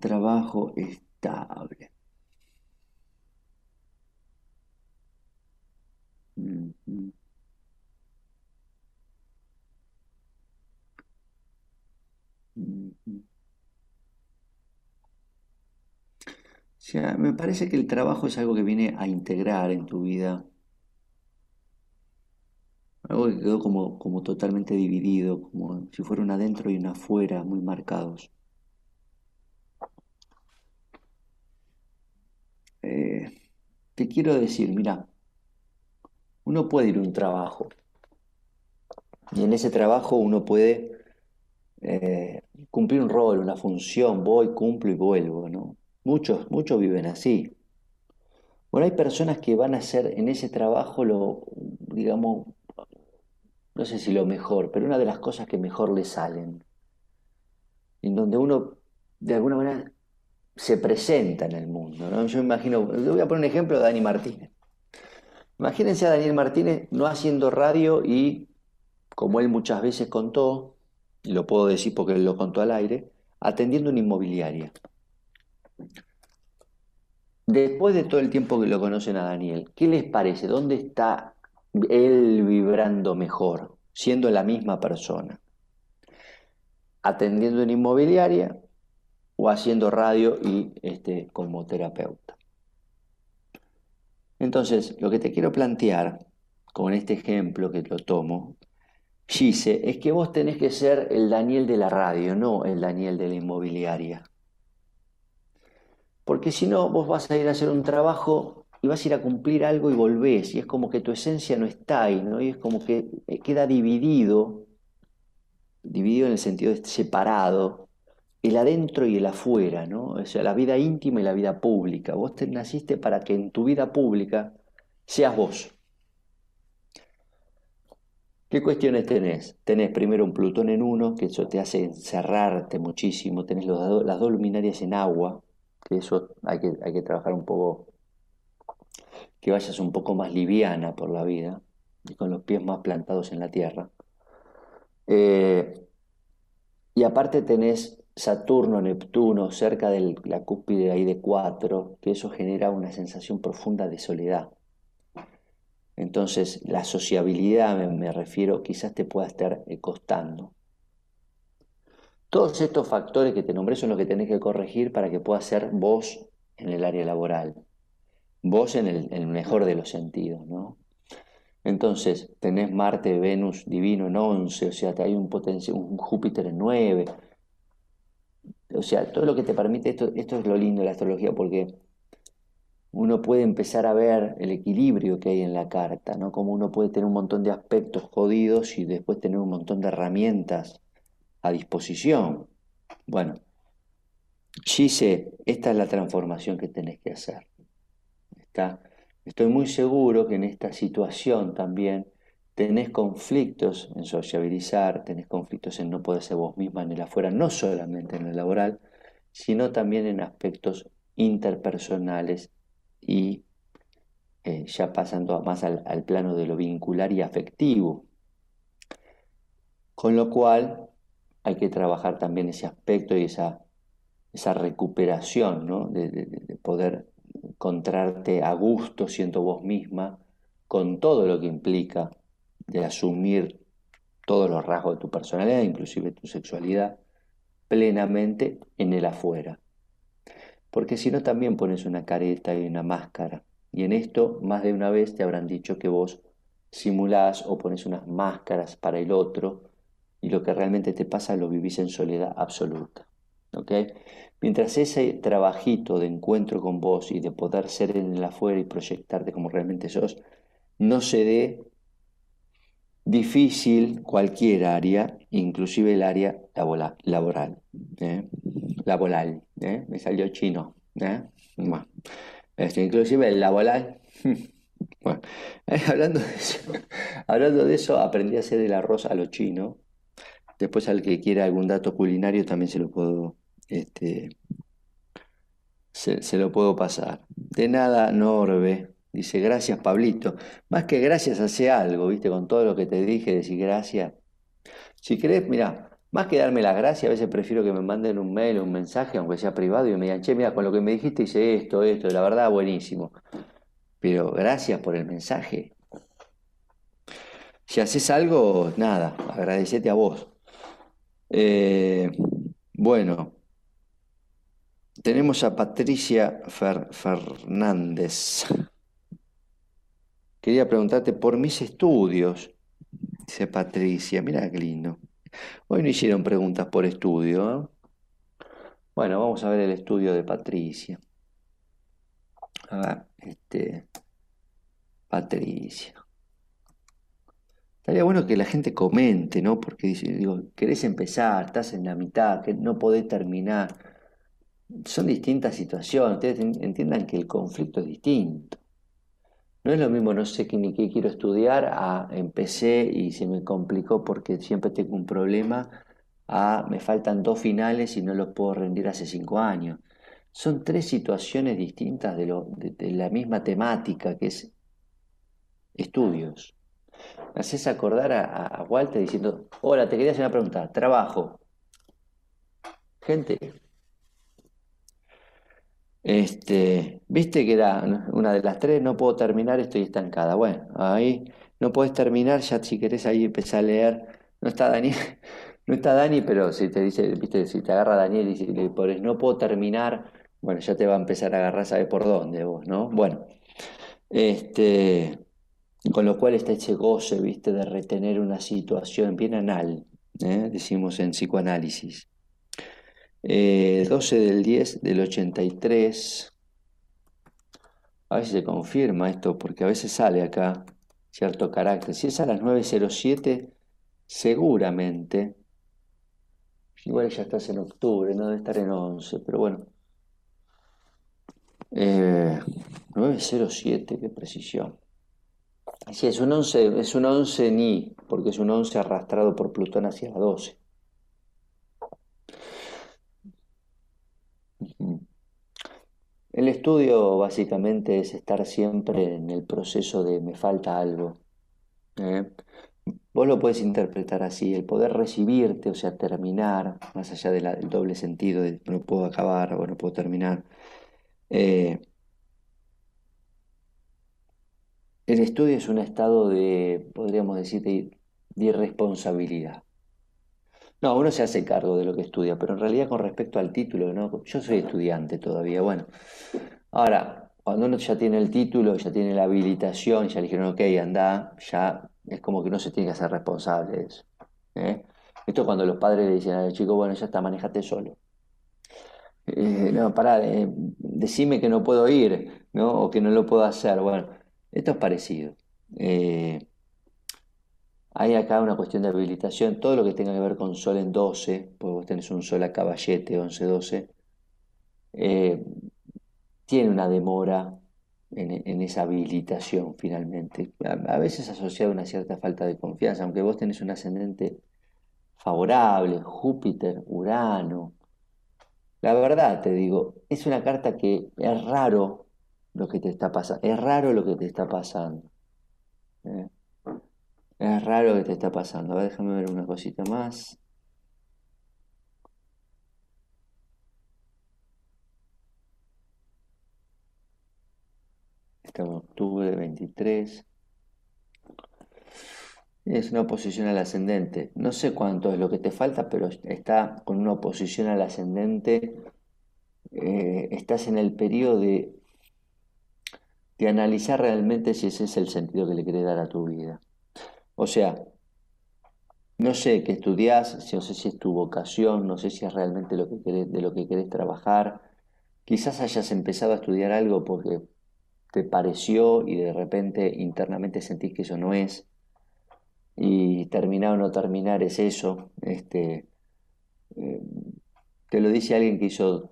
Trabajo estable. sea, me parece que el trabajo es algo que viene a integrar en tu vida. Algo que quedó como, como totalmente dividido, como si fuera un adentro y un afuera muy marcados. Eh, te quiero decir, mira, uno puede ir a un trabajo y en ese trabajo uno puede eh, cumplir un rol, una función, voy, cumplo y vuelvo, ¿no? Muchos, muchos viven así. Bueno, hay personas que van a hacer en ese trabajo lo, digamos, no sé si lo mejor, pero una de las cosas que mejor le salen. En donde uno, de alguna manera, se presenta en el mundo. ¿no? Yo imagino, le voy a poner un ejemplo de Dani Martínez. Imagínense a Daniel Martínez no haciendo radio y, como él muchas veces contó, y lo puedo decir porque él lo contó al aire, atendiendo una inmobiliaria. Después de todo el tiempo que lo conocen a Daniel, ¿qué les parece? ¿Dónde está él vibrando mejor, siendo la misma persona? ¿Atendiendo en inmobiliaria o haciendo radio y este, como terapeuta? Entonces, lo que te quiero plantear con este ejemplo que lo tomo, Gise, es que vos tenés que ser el Daniel de la radio, no el Daniel de la inmobiliaria. Porque si no, vos vas a ir a hacer un trabajo y vas a ir a cumplir algo y volvés. Y es como que tu esencia no está ahí, ¿no? Y es como que eh, queda dividido, dividido en el sentido de separado, el adentro y el afuera, ¿no? O sea, la vida íntima y la vida pública. Vos te naciste para que en tu vida pública seas vos. ¿Qué cuestiones tenés? Tenés primero un Plutón en uno, que eso te hace encerrarte muchísimo, tenés las dos luminarias en agua, que eso hay que, hay que trabajar un poco, que vayas un poco más liviana por la vida y con los pies más plantados en la tierra. Eh, y aparte tenés Saturno, Neptuno, cerca de la cúspide ahí de cuatro, que eso genera una sensación profunda de soledad. Entonces, la sociabilidad, me, refiero, quizás te pueda estar eh, costando. Todos estos factores que te nombré son los que tenés que corregir para que puedas ser vos en el área laboral. Vos en el, mejor de los sentidos, ¿no? Entonces, tenés Marte, Venus divino en 11, o sea, hay un, un Júpiter en 9. O sea, todo lo que te permite, esto, esto es lo lindo de la astrología, porque uno puede empezar a ver el equilibrio que hay en la carta, ¿no? Como uno puede tener un montón de aspectos jodidos y después tener un montón de herramientas a disposición. Bueno, Gise, esta es la transformación que tenés que hacer. ¿Está? Estoy muy seguro que en esta situación también tenés conflictos en sociabilizar, tenés conflictos en no poder ser vos misma en el afuera, no solamente en el laboral, sino también en aspectos interpersonales y eh, ya pasando más al, plano de lo vincular y afectivo. Con lo cual hay que trabajar también ese aspecto y esa, esa recuperación, ¿no? de, poder encontrarte a gusto siendo vos misma, con todo lo que implica de asumir todos los rasgos de tu personalidad, inclusive tu sexualidad, plenamente en el afuera porque si no también pones una careta y una máscara. Y en esto más de una vez te habrán dicho que vos simulás o pones unas máscaras para el otro y lo que realmente te pasa lo vivís en soledad absoluta. Mientras ese trabajito de encuentro con vos y de poder ser en el afuera y proyectarte como realmente sos, no se dé difícil cualquier área, inclusive el área laboral. ¿eh? Laboral, ¿eh? me salió chino. ¿eh? Este, inclusive el laboral. Bueno, hablando de, eso, hablando de eso, aprendí a hacer el arroz a lo chino. Después al que quiera algún dato culinario también se lo puedo, este, se, se lo puedo pasar. De nada, Norbe. Dice, gracias, Pablito. Más que gracias, hace algo, ¿viste? Con todo lo que te dije, decir gracias. Si querés, mira, más que darme las gracias, a veces prefiero que me manden un mail o un mensaje, aunque sea privado, y me digan, che, mira, con lo que me dijiste hice esto, esto, la verdad, buenísimo. Pero gracias por el mensaje. Si haces algo, nada, agradecete a vos. Eh, bueno, tenemos a Patricia Fernández. Quería preguntarte por mis estudios, dice Patricia. Mira qué lindo. Hoy no hicieron preguntas por estudio. ¿eh? Bueno, vamos a ver el estudio de Patricia. A ver, este. Patricia. Estaría bueno que la gente comente, ¿no? Porque digo, querés empezar, estás en la mitad, no podés terminar. Son distintas situaciones. Ustedes entiendan que el conflicto es distinto. No es lo mismo, no sé ni qué quiero estudiar, a empecé y se me complicó porque siempre tengo un problema, a me faltan dos finales y no los puedo rendir hace cinco años. Son tres situaciones distintas de, lo, de, la misma temática que es estudios. Me haces acordar a, a Walter diciendo, hola, te quería hacer una pregunta, trabajo. Gente, este, viste que era una de las tres, no puedo terminar, estoy estancada. Bueno, ahí no puedes terminar, ya si querés ahí empezar a leer. No está Dani, no está Dani, pero si te dice, viste, si te agarra Daniel y le pones no puedo terminar, bueno, ya te va a empezar a agarrar, sabe por dónde vos, ¿no? Bueno, este, con lo cual está ese goce, viste, de retener una situación bien anal, ¿eh? decimos en psicoanálisis. 12 eh, del 10 del 83. A ver si se confirma esto, porque a veces sale acá cierto carácter. Si es a las 9.07, seguramente. Igual ya estás en octubre, no debe estar en 11, pero bueno. 9.07, eh, qué precisión. Sí, es un 11, es un 11 ni, porque es un 11 arrastrado por Plutón hacia la 12. El estudio básicamente es estar siempre en el proceso de me falta algo. ¿eh? Vos lo puedes interpretar así, el poder recibirte, o sea, terminar, más allá del doble sentido de no puedo acabar o no puedo terminar. Eh, el estudio es un estado de, podríamos decir, de, irresponsabilidad. No, uno se hace cargo de lo que estudia, pero en realidad con respecto al título, ¿no? Yo soy estudiante todavía, bueno. Ahora, cuando uno ya tiene el título, ya tiene la habilitación, ya le dijeron, ok, anda, ya es como que no se tiene que hacer responsable de eso. ¿eh? Esto es cuando los padres le dicen al chico, bueno, ya está, manejate solo. Eh, no, pará, decime que no puedo ir, ¿no? O que no lo puedo hacer. Bueno, esto es parecido. Eh, hay acá una cuestión de habilitación, todo lo que tenga que ver con sol en 12, pues vos tenés un sol a caballete, 11-12, tiene una demora en, esa habilitación finalmente. A, veces asociado a una cierta falta de confianza, aunque vos tenés un ascendente favorable, Júpiter, Urano. La verdad, te digo, es una carta que es raro lo que te está pasando, es raro lo que te está pasando. ¿eh? Es raro que te está pasando. A ver, déjame ver una cosita más. en octubre 23. Es una oposición al ascendente. No sé cuánto es lo que te falta, pero está con una oposición al ascendente. Eh, estás en el periodo de, de analizar realmente si ese es el sentido que le querés dar a tu vida. O sea, no sé qué estudias, no sé si es tu vocación, no sé si es realmente lo que de lo que querés trabajar. Quizás hayas empezado a estudiar algo porque te pareció y de repente internamente sentís que eso no es. Y terminar o no terminar es eso. Este, eh, te lo dice alguien que hizo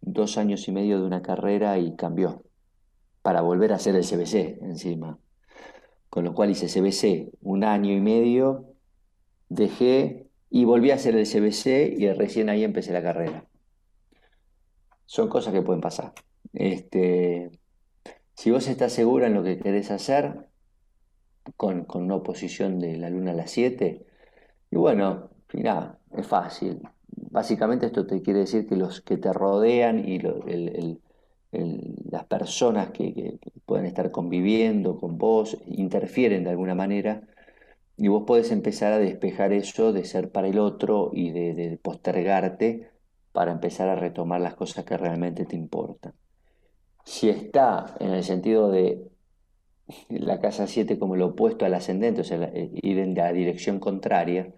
dos años y medio de una carrera y cambió para volver a hacer el CBC encima. Con lo cual hice CBC un año y medio, dejé y volví a hacer el CBC y recién ahí empecé la carrera. Son cosas que pueden pasar. Este, si vos estás segura en lo que querés hacer, con, una oposición de la luna a las 7, y bueno, mira, es fácil. Básicamente esto te quiere decir que los que te rodean y las personas que, pueden estar conviviendo con vos interfieren de alguna manera y vos podés empezar a despejar eso de ser para el otro y de postergarte para empezar a retomar las cosas que realmente te importan si está en el sentido de la casa 7 como lo opuesto al ascendente, o sea, eh, ir en la dirección contraria,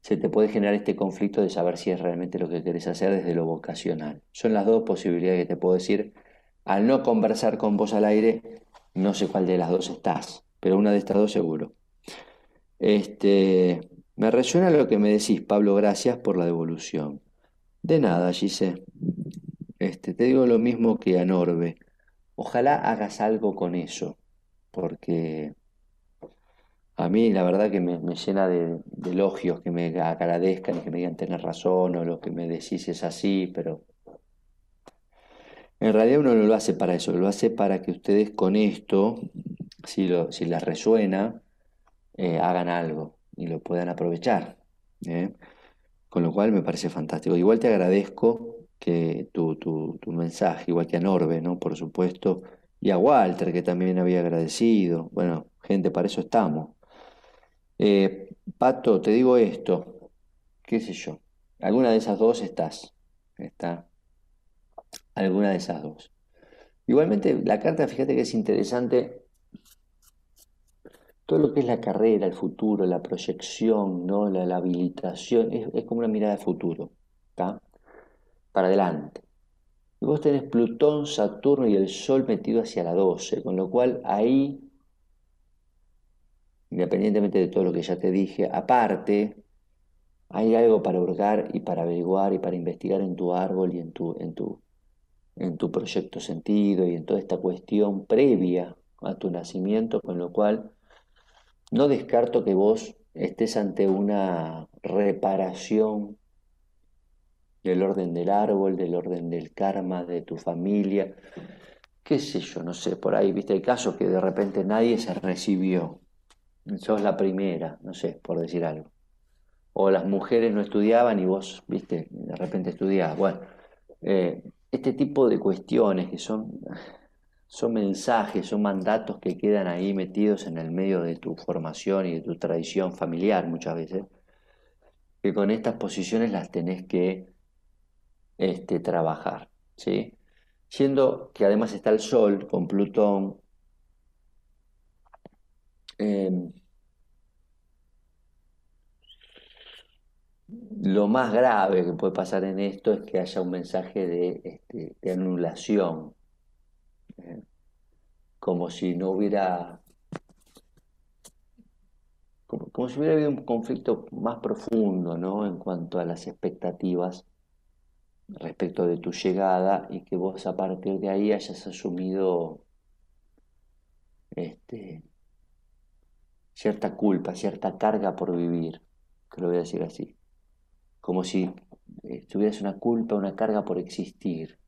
se te puede generar este conflicto de saber si es realmente lo que querés hacer desde lo vocacional. Son las dos posibilidades que te puedo decir. Al no conversar con vos al aire, no sé cuál de las dos estás, pero una de estas dos seguro. Este, me resuena lo que me decís, Pablo, gracias por la devolución. De nada, Gise. Este, te digo lo mismo que a Norbe. Ojalá hagas algo con eso, porque a mí la verdad que me, llena de, elogios, que me agradezcan y que me digan tener razón o lo que me decís es así, pero en realidad uno no lo hace para eso, lo hace para que ustedes con esto, si, lo, si les resuena, eh, hagan algo y lo puedan aprovechar. ¿eh? Con lo cual me parece fantástico. Igual te agradezco que tu, tu, mensaje, igual que a Norbe, ¿no? Por supuesto, y a Walter, que también había agradecido. Bueno, gente, para eso estamos. Eh, Pato, te digo esto, qué sé yo, alguna de esas dos estás, está, alguna de esas dos. Igualmente, la carta, fíjate que es interesante, todo lo que es la carrera, el futuro, la proyección, ¿no? la, habilitación, es, como una mirada de futuro, ¿está? para adelante. Y vos tenés Plutón, Saturno y el Sol metido hacia la 12, con lo cual ahí, independientemente de todo lo que ya te dije, aparte, hay algo para hurgar y para averiguar y para investigar en tu árbol y en tu, en tu, en tu proyecto sentido y en toda esta cuestión previa a tu nacimiento, con lo cual no descarto que vos estés ante una reparación del orden del árbol, del orden del karma, de tu familia, qué sé yo, no sé, por ahí, viste, el caso que de repente nadie se recibió, sos la primera, no sé, por decir algo. O las mujeres no estudiaban y vos, viste, de repente estudiabas. Bueno, eh, este tipo de cuestiones que son, son mensajes, son mandatos que quedan ahí metidos en el medio de tu formación y de tu tradición familiar muchas veces, que con estas posiciones las tenés que este, trabajar, ¿sí? Siendo que además está el Sol con Plutón, em, lo más grave que puede pasar en esto es que haya un mensaje de, este, anulación, ¿eh? como si no hubiera, como, si hubiera habido un conflicto más profundo, ¿no? En cuanto a las expectativas respecto de tu llegada y que vos a partir de ahí hayas asumido este, cierta culpa, cierta carga por vivir, que lo voy a decir así como si eh, tuvieras una culpa, una carga por existir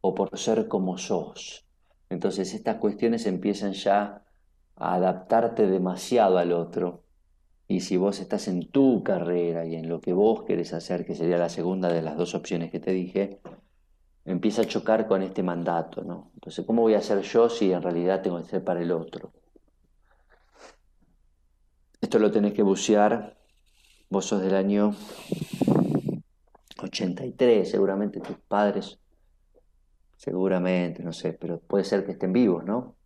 o por ser como sos. Entonces estas cuestiones empiezan ya a adaptarte demasiado al otro. Y si vos estás en tu carrera y en lo que vos querés hacer, que sería la segunda de las dos opciones que te dije, empieza a chocar con este mandato, ¿no? Entonces, ¿cómo voy a ser yo si en realidad tengo que ser para el otro? Esto lo tenés que bucear. Vos sos del año 83, seguramente tus padres, seguramente, no sé, pero puede ser que estén vivos, ¿no?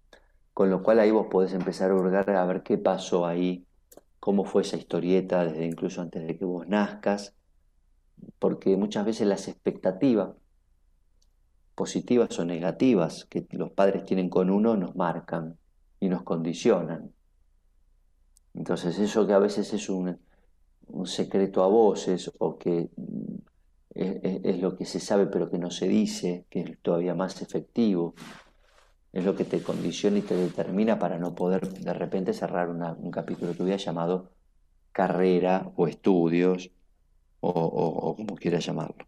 Con lo cual ahí vos podés empezar a hurgar a ver qué pasó ahí, cómo fue esa historieta desde incluso antes de que vos nazcas, porque muchas veces las expectativas positivas o negativas que los padres tienen con uno nos marcan y nos condicionan. Entonces eso que a veces es un, un secreto a voces o que es, lo que se sabe pero que no se dice, que es todavía más efectivo, es lo que te condiciona y te determina para no poder de repente cerrar un capítulo que hubiera llamado carrera o estudios o, como quieras llamarlo.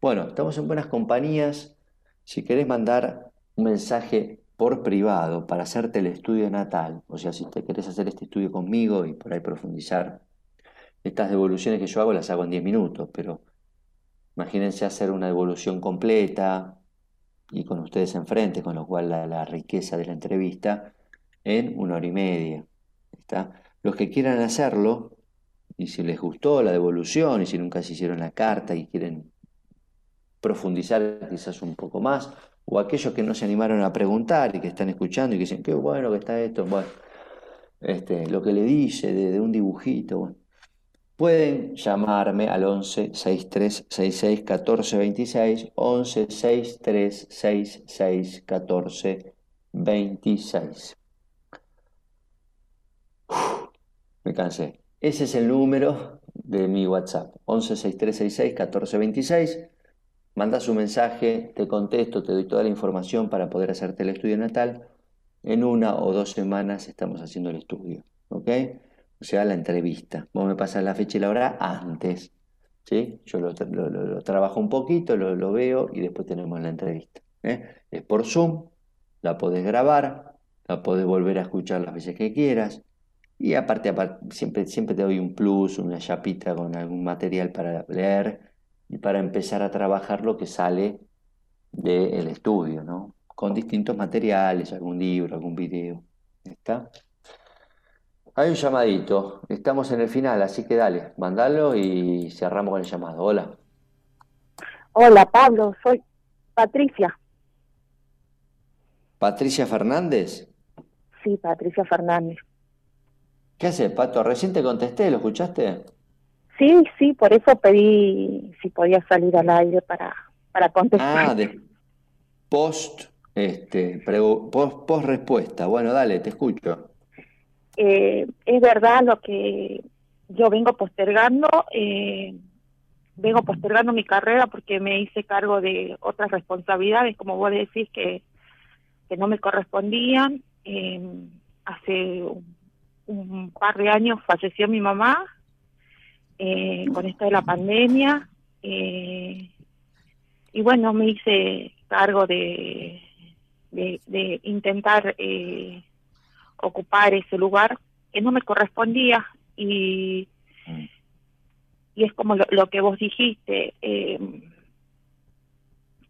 Bueno, estamos en buenas compañías. Si querés mandar un mensaje por privado para hacerte el estudio natal, o sea, si te querés hacer este estudio conmigo y por ahí profundizar estas devoluciones que yo hago las hago en 10 minutos, pero imagínense hacer una devolución completa y con ustedes enfrente, con lo cual la, riqueza de la entrevista en una hora y media. ¿está? Los que quieran hacerlo, y si les gustó la devolución, y si nunca se hicieron la carta y quieren profundizar quizás un poco más, o aquellos que no se animaron a preguntar y que están escuchando y que dicen, qué bueno que está esto, bueno, este, lo que le dice de, de un dibujito, bueno, Pueden llamarme al 11 63 66 14 26, 11 63 66 14 26. me cansé. Ese es el número de mi WhatsApp, 11 63 66 14 26. Manda su mensaje, te contesto, te doy toda la información para poder hacerte el estudio natal. En una o dos semanas estamos haciendo el estudio. ¿Ok? O sea, la entrevista. Vos me pasas la fecha y la hora antes, ¿sí? Yo lo, trabajo un poquito, lo, veo y después tenemos la entrevista. ¿eh? Es por Zoom, la podés grabar, la podés volver a escuchar las veces que quieras. Y aparte, siempre, siempre te doy un plus, una chapita con algún material para leer y para empezar a trabajar lo que sale del estudio, ¿no? Con distintos materiales, algún libro, algún video. ¿Está? Hay un llamadito, estamos en el final, así que dale, mandalo y cerramos con el llamado. Hola. Hola Pablo, soy Patricia. ¿Patricia Fernández? Sí, Patricia Fernández. ¿Qué haces, Pato? Recién te contesté, ¿lo escuchaste? Sí, sí, por eso pedí si podía salir al aire para, para contestar. Ah, de post, este, post, post respuesta. Bueno, dale, te escucho. Eh, es verdad lo que yo vengo postergando, eh, vengo postergando mi carrera porque me hice cargo de otras responsabilidades, como vos decís, que, que no me correspondían. Eh, hace un par de años falleció mi mamá eh, con esto de la pandemia. Eh, y bueno, me hice cargo de, de, intentar eh, ocupar ese lugar que no me correspondía y, mm. y es como lo, que vos dijiste, eh,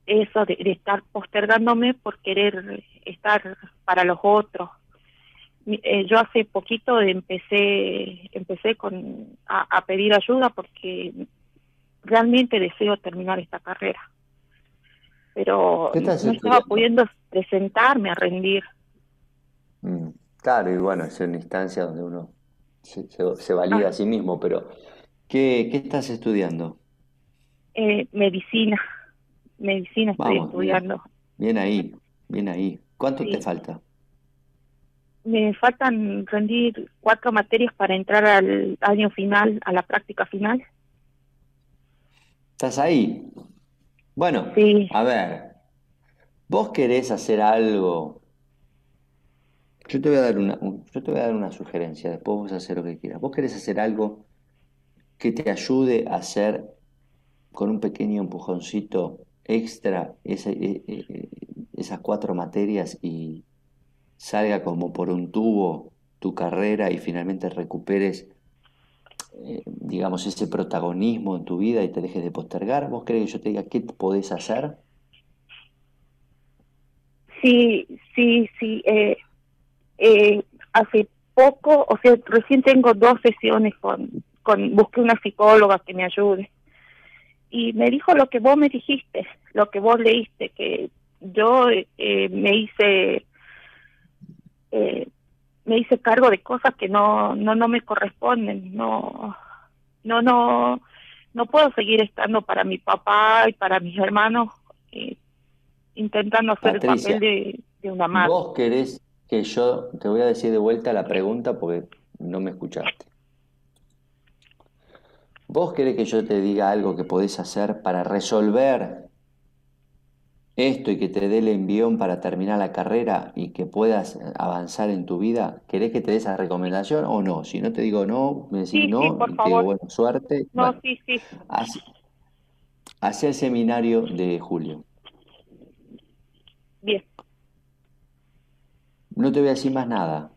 eso de, estar postergándome por querer estar para los otros. Eh, yo hace poquito empecé empecé con a pedir ayuda porque realmente deseo terminar esta carrera pero no estaba pudiendo presentarme a rendir. Claro, y bueno, es una instancia donde uno se, valida a sí mismo, pero ¿qué, qué estás estudiando? Eh, medicina, medicina estoy estudiando. Bien, ahí, bien ahí. ¿Cuánto te falta? Me faltan rendir cuatro materias para entrar al año final, a la práctica final. ¿Estás ahí? Bueno, a ver, vos querés hacer algo. Yo te voy a dar una, yo te voy a dar una sugerencia, después vos hacer lo que quieras. Vos querés hacer algo que te ayude a hacer con un pequeño empujoncito extra e, e, e, esas cuatro materias y salga como por un tubo tu carrera y finalmente recuperes eh, digamos, ese protagonismo en tu vida y te dejes de postergar? ¿Vos crees que yo te diga qué podés hacer? Sí, sí, sí. Eh, eh, hace poco, o sea, recién tengo dos sesiones con, con, busqué una psicóloga que me ayude. Y me dijo lo que vos me dijiste, lo que vos leíste, que yo me hice eh, me hice cargo de cosas que no no no me corresponden no no no no puedo seguir estando para mi papá y para mis hermanos eh, intentando hacer el papel de, de una madre vos querés que yo te voy a decir de vuelta la pregunta porque no me escuchaste vos querés que yo te diga algo que podés hacer para resolver esto y que te dé el envión para terminar la carrera y que puedas avanzar en tu vida, ¿querés que te dé esa recomendación o no? Si no te digo no, me decís no, y te digo, bueno, suerte. No, sí, sí. Hace, el seminario de Julio. Bien. No te voy a decir más nada.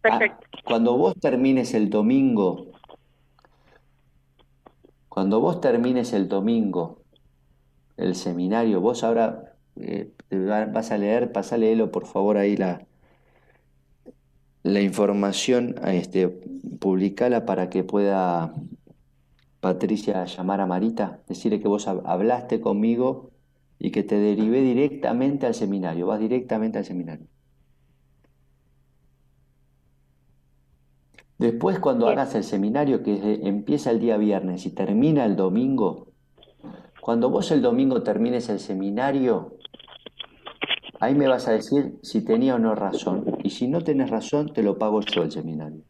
Perfecto. Ah, cuando vos termines el domingo, cuando vos termines el domingo el seminario. Vos ahora eh, vas a leer, pasa leerlo por favor ahí la, la información, este, publicala para que pueda Patricia llamar a Marita, decirle que vos hablaste conmigo y que te derivé directamente al seminario, vas directamente al seminario. Después cuando hagas el seminario que empieza el día viernes y termina el domingo, cuando vos el domingo termines el seminario, ahí me vas a decir si tenía o no razón. Y si no tenés razón, te lo pago yo el seminario.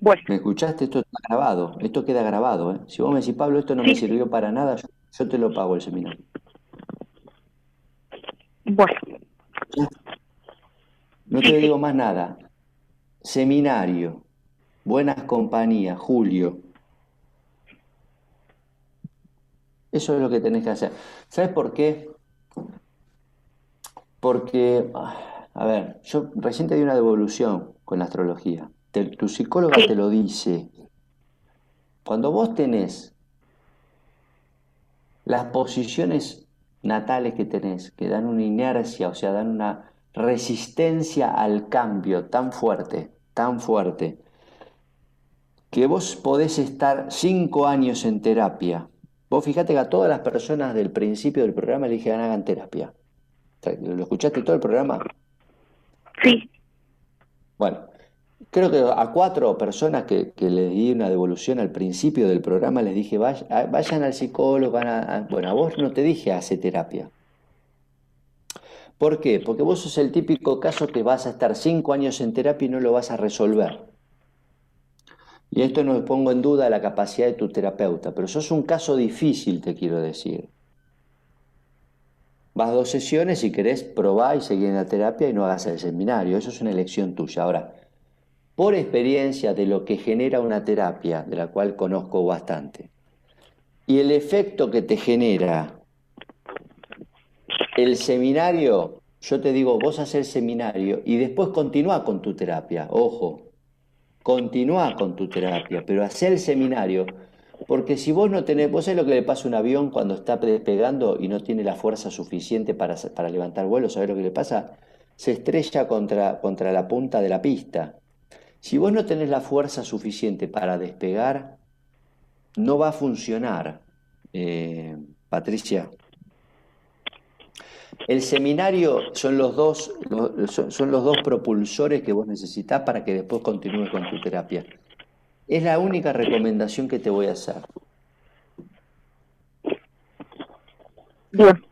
Bueno. ¿Me escuchaste? Esto está grabado. Esto queda grabado. ¿eh? Si vos me decís, Pablo, esto no me sirvió para nada, yo, te lo pago el seminario. Bueno. No te digo más nada. Seminario. Buenas compañías, Julio. Eso es lo que tenés que hacer. ¿Sabes por qué? Porque, a ver, yo recién te di una devolución con la astrología. tu psicóloga te lo dice. Cuando vos tenés las posiciones natales que tenés, que dan una inercia, o sea, dan una resistencia al cambio tan fuerte, tan fuerte, que vos podés estar cinco años en terapia Vos fijate que a todas las personas del principio del programa le dije que hagan terapia. ¿Lo escuchaste todo el programa? Sí. Bueno, creo que a cuatro personas que, que les di una devolución al principio del programa les dije vayan al psicólogo, bueno, a vos no te dije hace terapia. ¿Por qué? Porque vos sos el típico caso que vas a estar cinco años en terapia y no lo vas a resolver. Y esto no pongo en duda la capacidad de tu terapeuta, pero sos un caso difícil, te quiero decir. Vas dos sesiones si querés probar y seguir en la terapia y no hagas el seminario. Eso es una elección tuya. Ahora, por experiencia de lo que genera una terapia, de la cual conozco bastante, y el efecto que te genera el seminario, yo te digo, vos haces el seminario y después continúa con tu terapia. Ojo, continúa con tu terapia, pero hacer el seminario porque si vos no tenés, vos sabés lo que le pasa a un avión cuando está despegando y no tiene la fuerza suficiente para, para levantar vuelo, ¿sabés lo que le pasa? Se estrella contra, contra la punta de la pista. Si vos no tenés la fuerza suficiente para despegar, no va a funcionar, eh, Patricia. El seminario son los, dos, son los dos propulsores que vos necesitas para que después continúes con tu terapia. Es la única recomendación que te voy a hacer.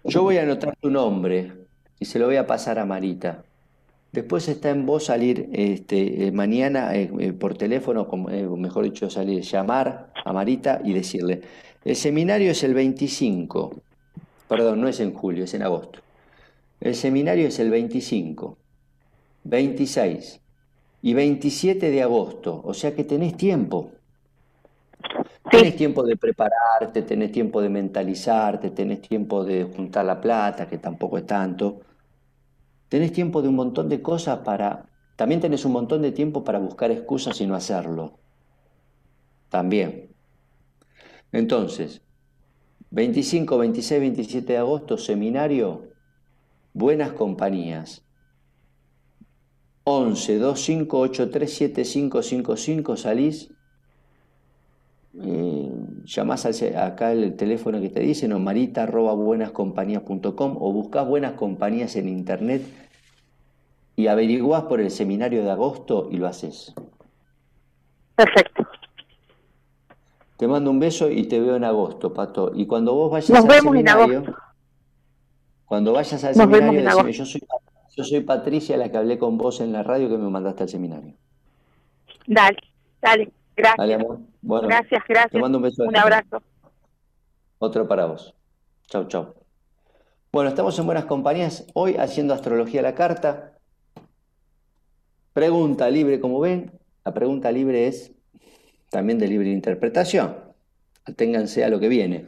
Yo voy a anotar tu nombre y se lo voy a pasar a Marita. Después está en vos salir este, eh, mañana eh, eh, por teléfono, como, mejor dicho, salir, llamar a Marita y decirle, el seminario es el 25, perdón, no es en julio, es en agosto. El seminario es el 25, 26, y 27 de agosto, o sea que tenés tiempo. Tenés tiempo de prepararte, tenés tiempo de mentalizarte, tenés tiempo de juntar la plata, que tampoco es tanto. Tenés tiempo de un montón de cosas para... También tenés un montón de tiempo para buscar excusas y no hacerlo. También. Entonces, 25, 26, 27 de agosto, seminario, buenas compañías. 11 25837555 salís, eh, llamás acá el teléfono que te dicen o marita buenascompañías.com o buscas buenas compañías en internet y averiguás por el seminario de agosto y lo haces. Perfecto. Te mando un beso y te veo en agosto, Pato. Y cuando vos vayas al seminario, cuando vayas al seminario, decime, yo soy yo soy Patricia, la que hablé con vos en la radio que me mandaste al seminario. Dale, dale, gracias. Dale, amor. Bueno, gracias, gracias. Te mando un beso. Un abrazo. Otro para vos. Chau, chau. Bueno, estamos en buenas compañías. Hoy haciendo astrología a la carta. Pregunta libre, como ven. La pregunta libre es también de libre interpretación. Aténganse a lo que viene.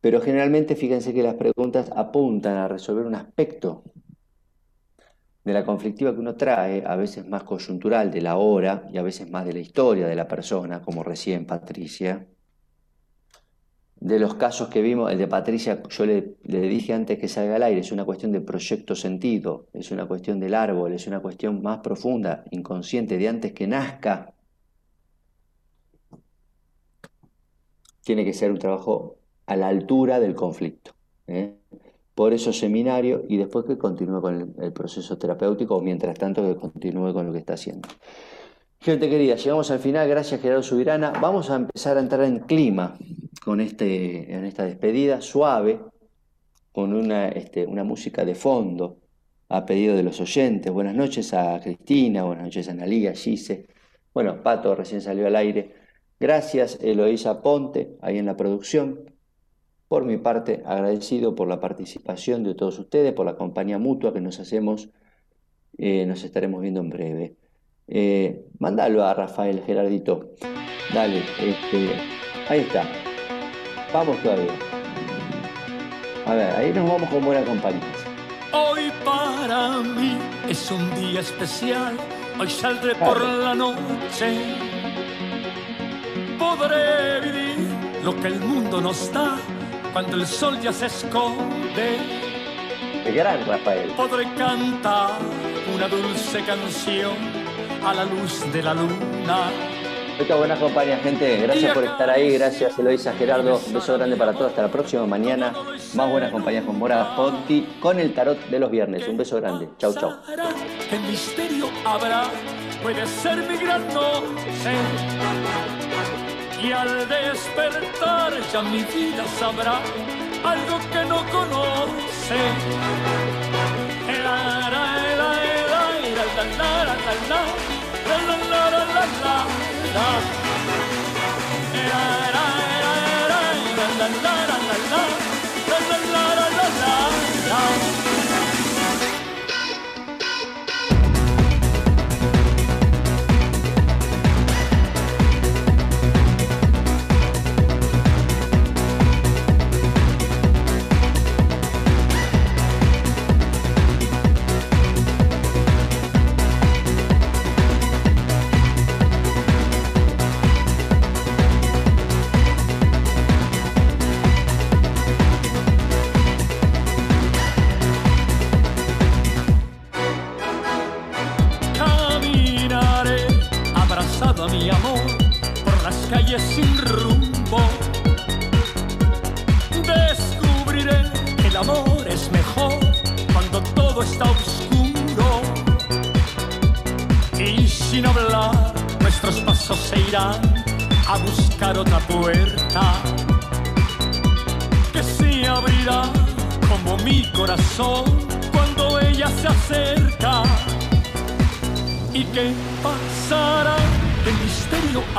Pero generalmente fíjense que las preguntas apuntan a resolver un aspecto de la conflictiva que uno trae, a veces más coyuntural de la hora y a veces más de la historia de la persona, como recién Patricia. De los casos que vimos, el de Patricia, yo le, dije antes que salga al aire, es una cuestión de proyecto sentido, es una cuestión del árbol, es una cuestión más profunda, inconsciente, de antes que nazca. Tiene que ser un trabajo a la altura del conflicto. ¿eh? por esos seminarios y después que continúe con el, proceso terapéutico o mientras tanto que continúe con lo que está haciendo. Gente querida, llegamos al final, gracias Gerardo Subirana. Vamos a empezar a entrar en clima con este, en esta despedida suave, con una, este, una música de fondo a pedido de los oyentes. Buenas noches a Cristina, buenas noches a Analía, Gise. Bueno, Pato recién salió al aire. Gracias Eloísa Ponte, ahí en la producción. Por mi parte, agradecido por la participación de todos ustedes, por la compañía mutua que nos hacemos. Eh, nos estaremos viendo en breve. Eh, mándalo a Rafael Gerardito. Dale, este, ahí está. Vamos todavía. A ver, ahí nos vamos con buena compañía. Hoy para mí es un día especial. Hoy saldré por la noche. Podré vivir lo que el mundo nos da cuando el sol ya se esconde. El gran Rafael. Podré cantar una dulce canción a la luz de la luna. Esta buena compañía, gente. Gracias por estar ahí. Gracias, Eloisa Gerardo. Un beso grande para todos. Hasta la próxima mañana. Más buenas compañías con Mora Ponti con el tarot de los viernes. Un beso grande. Chau, chau. ¿Qué misterio habrá? Puede ser mi gran noche y al despertar ya mi vida sabrá algo que no conoce. la la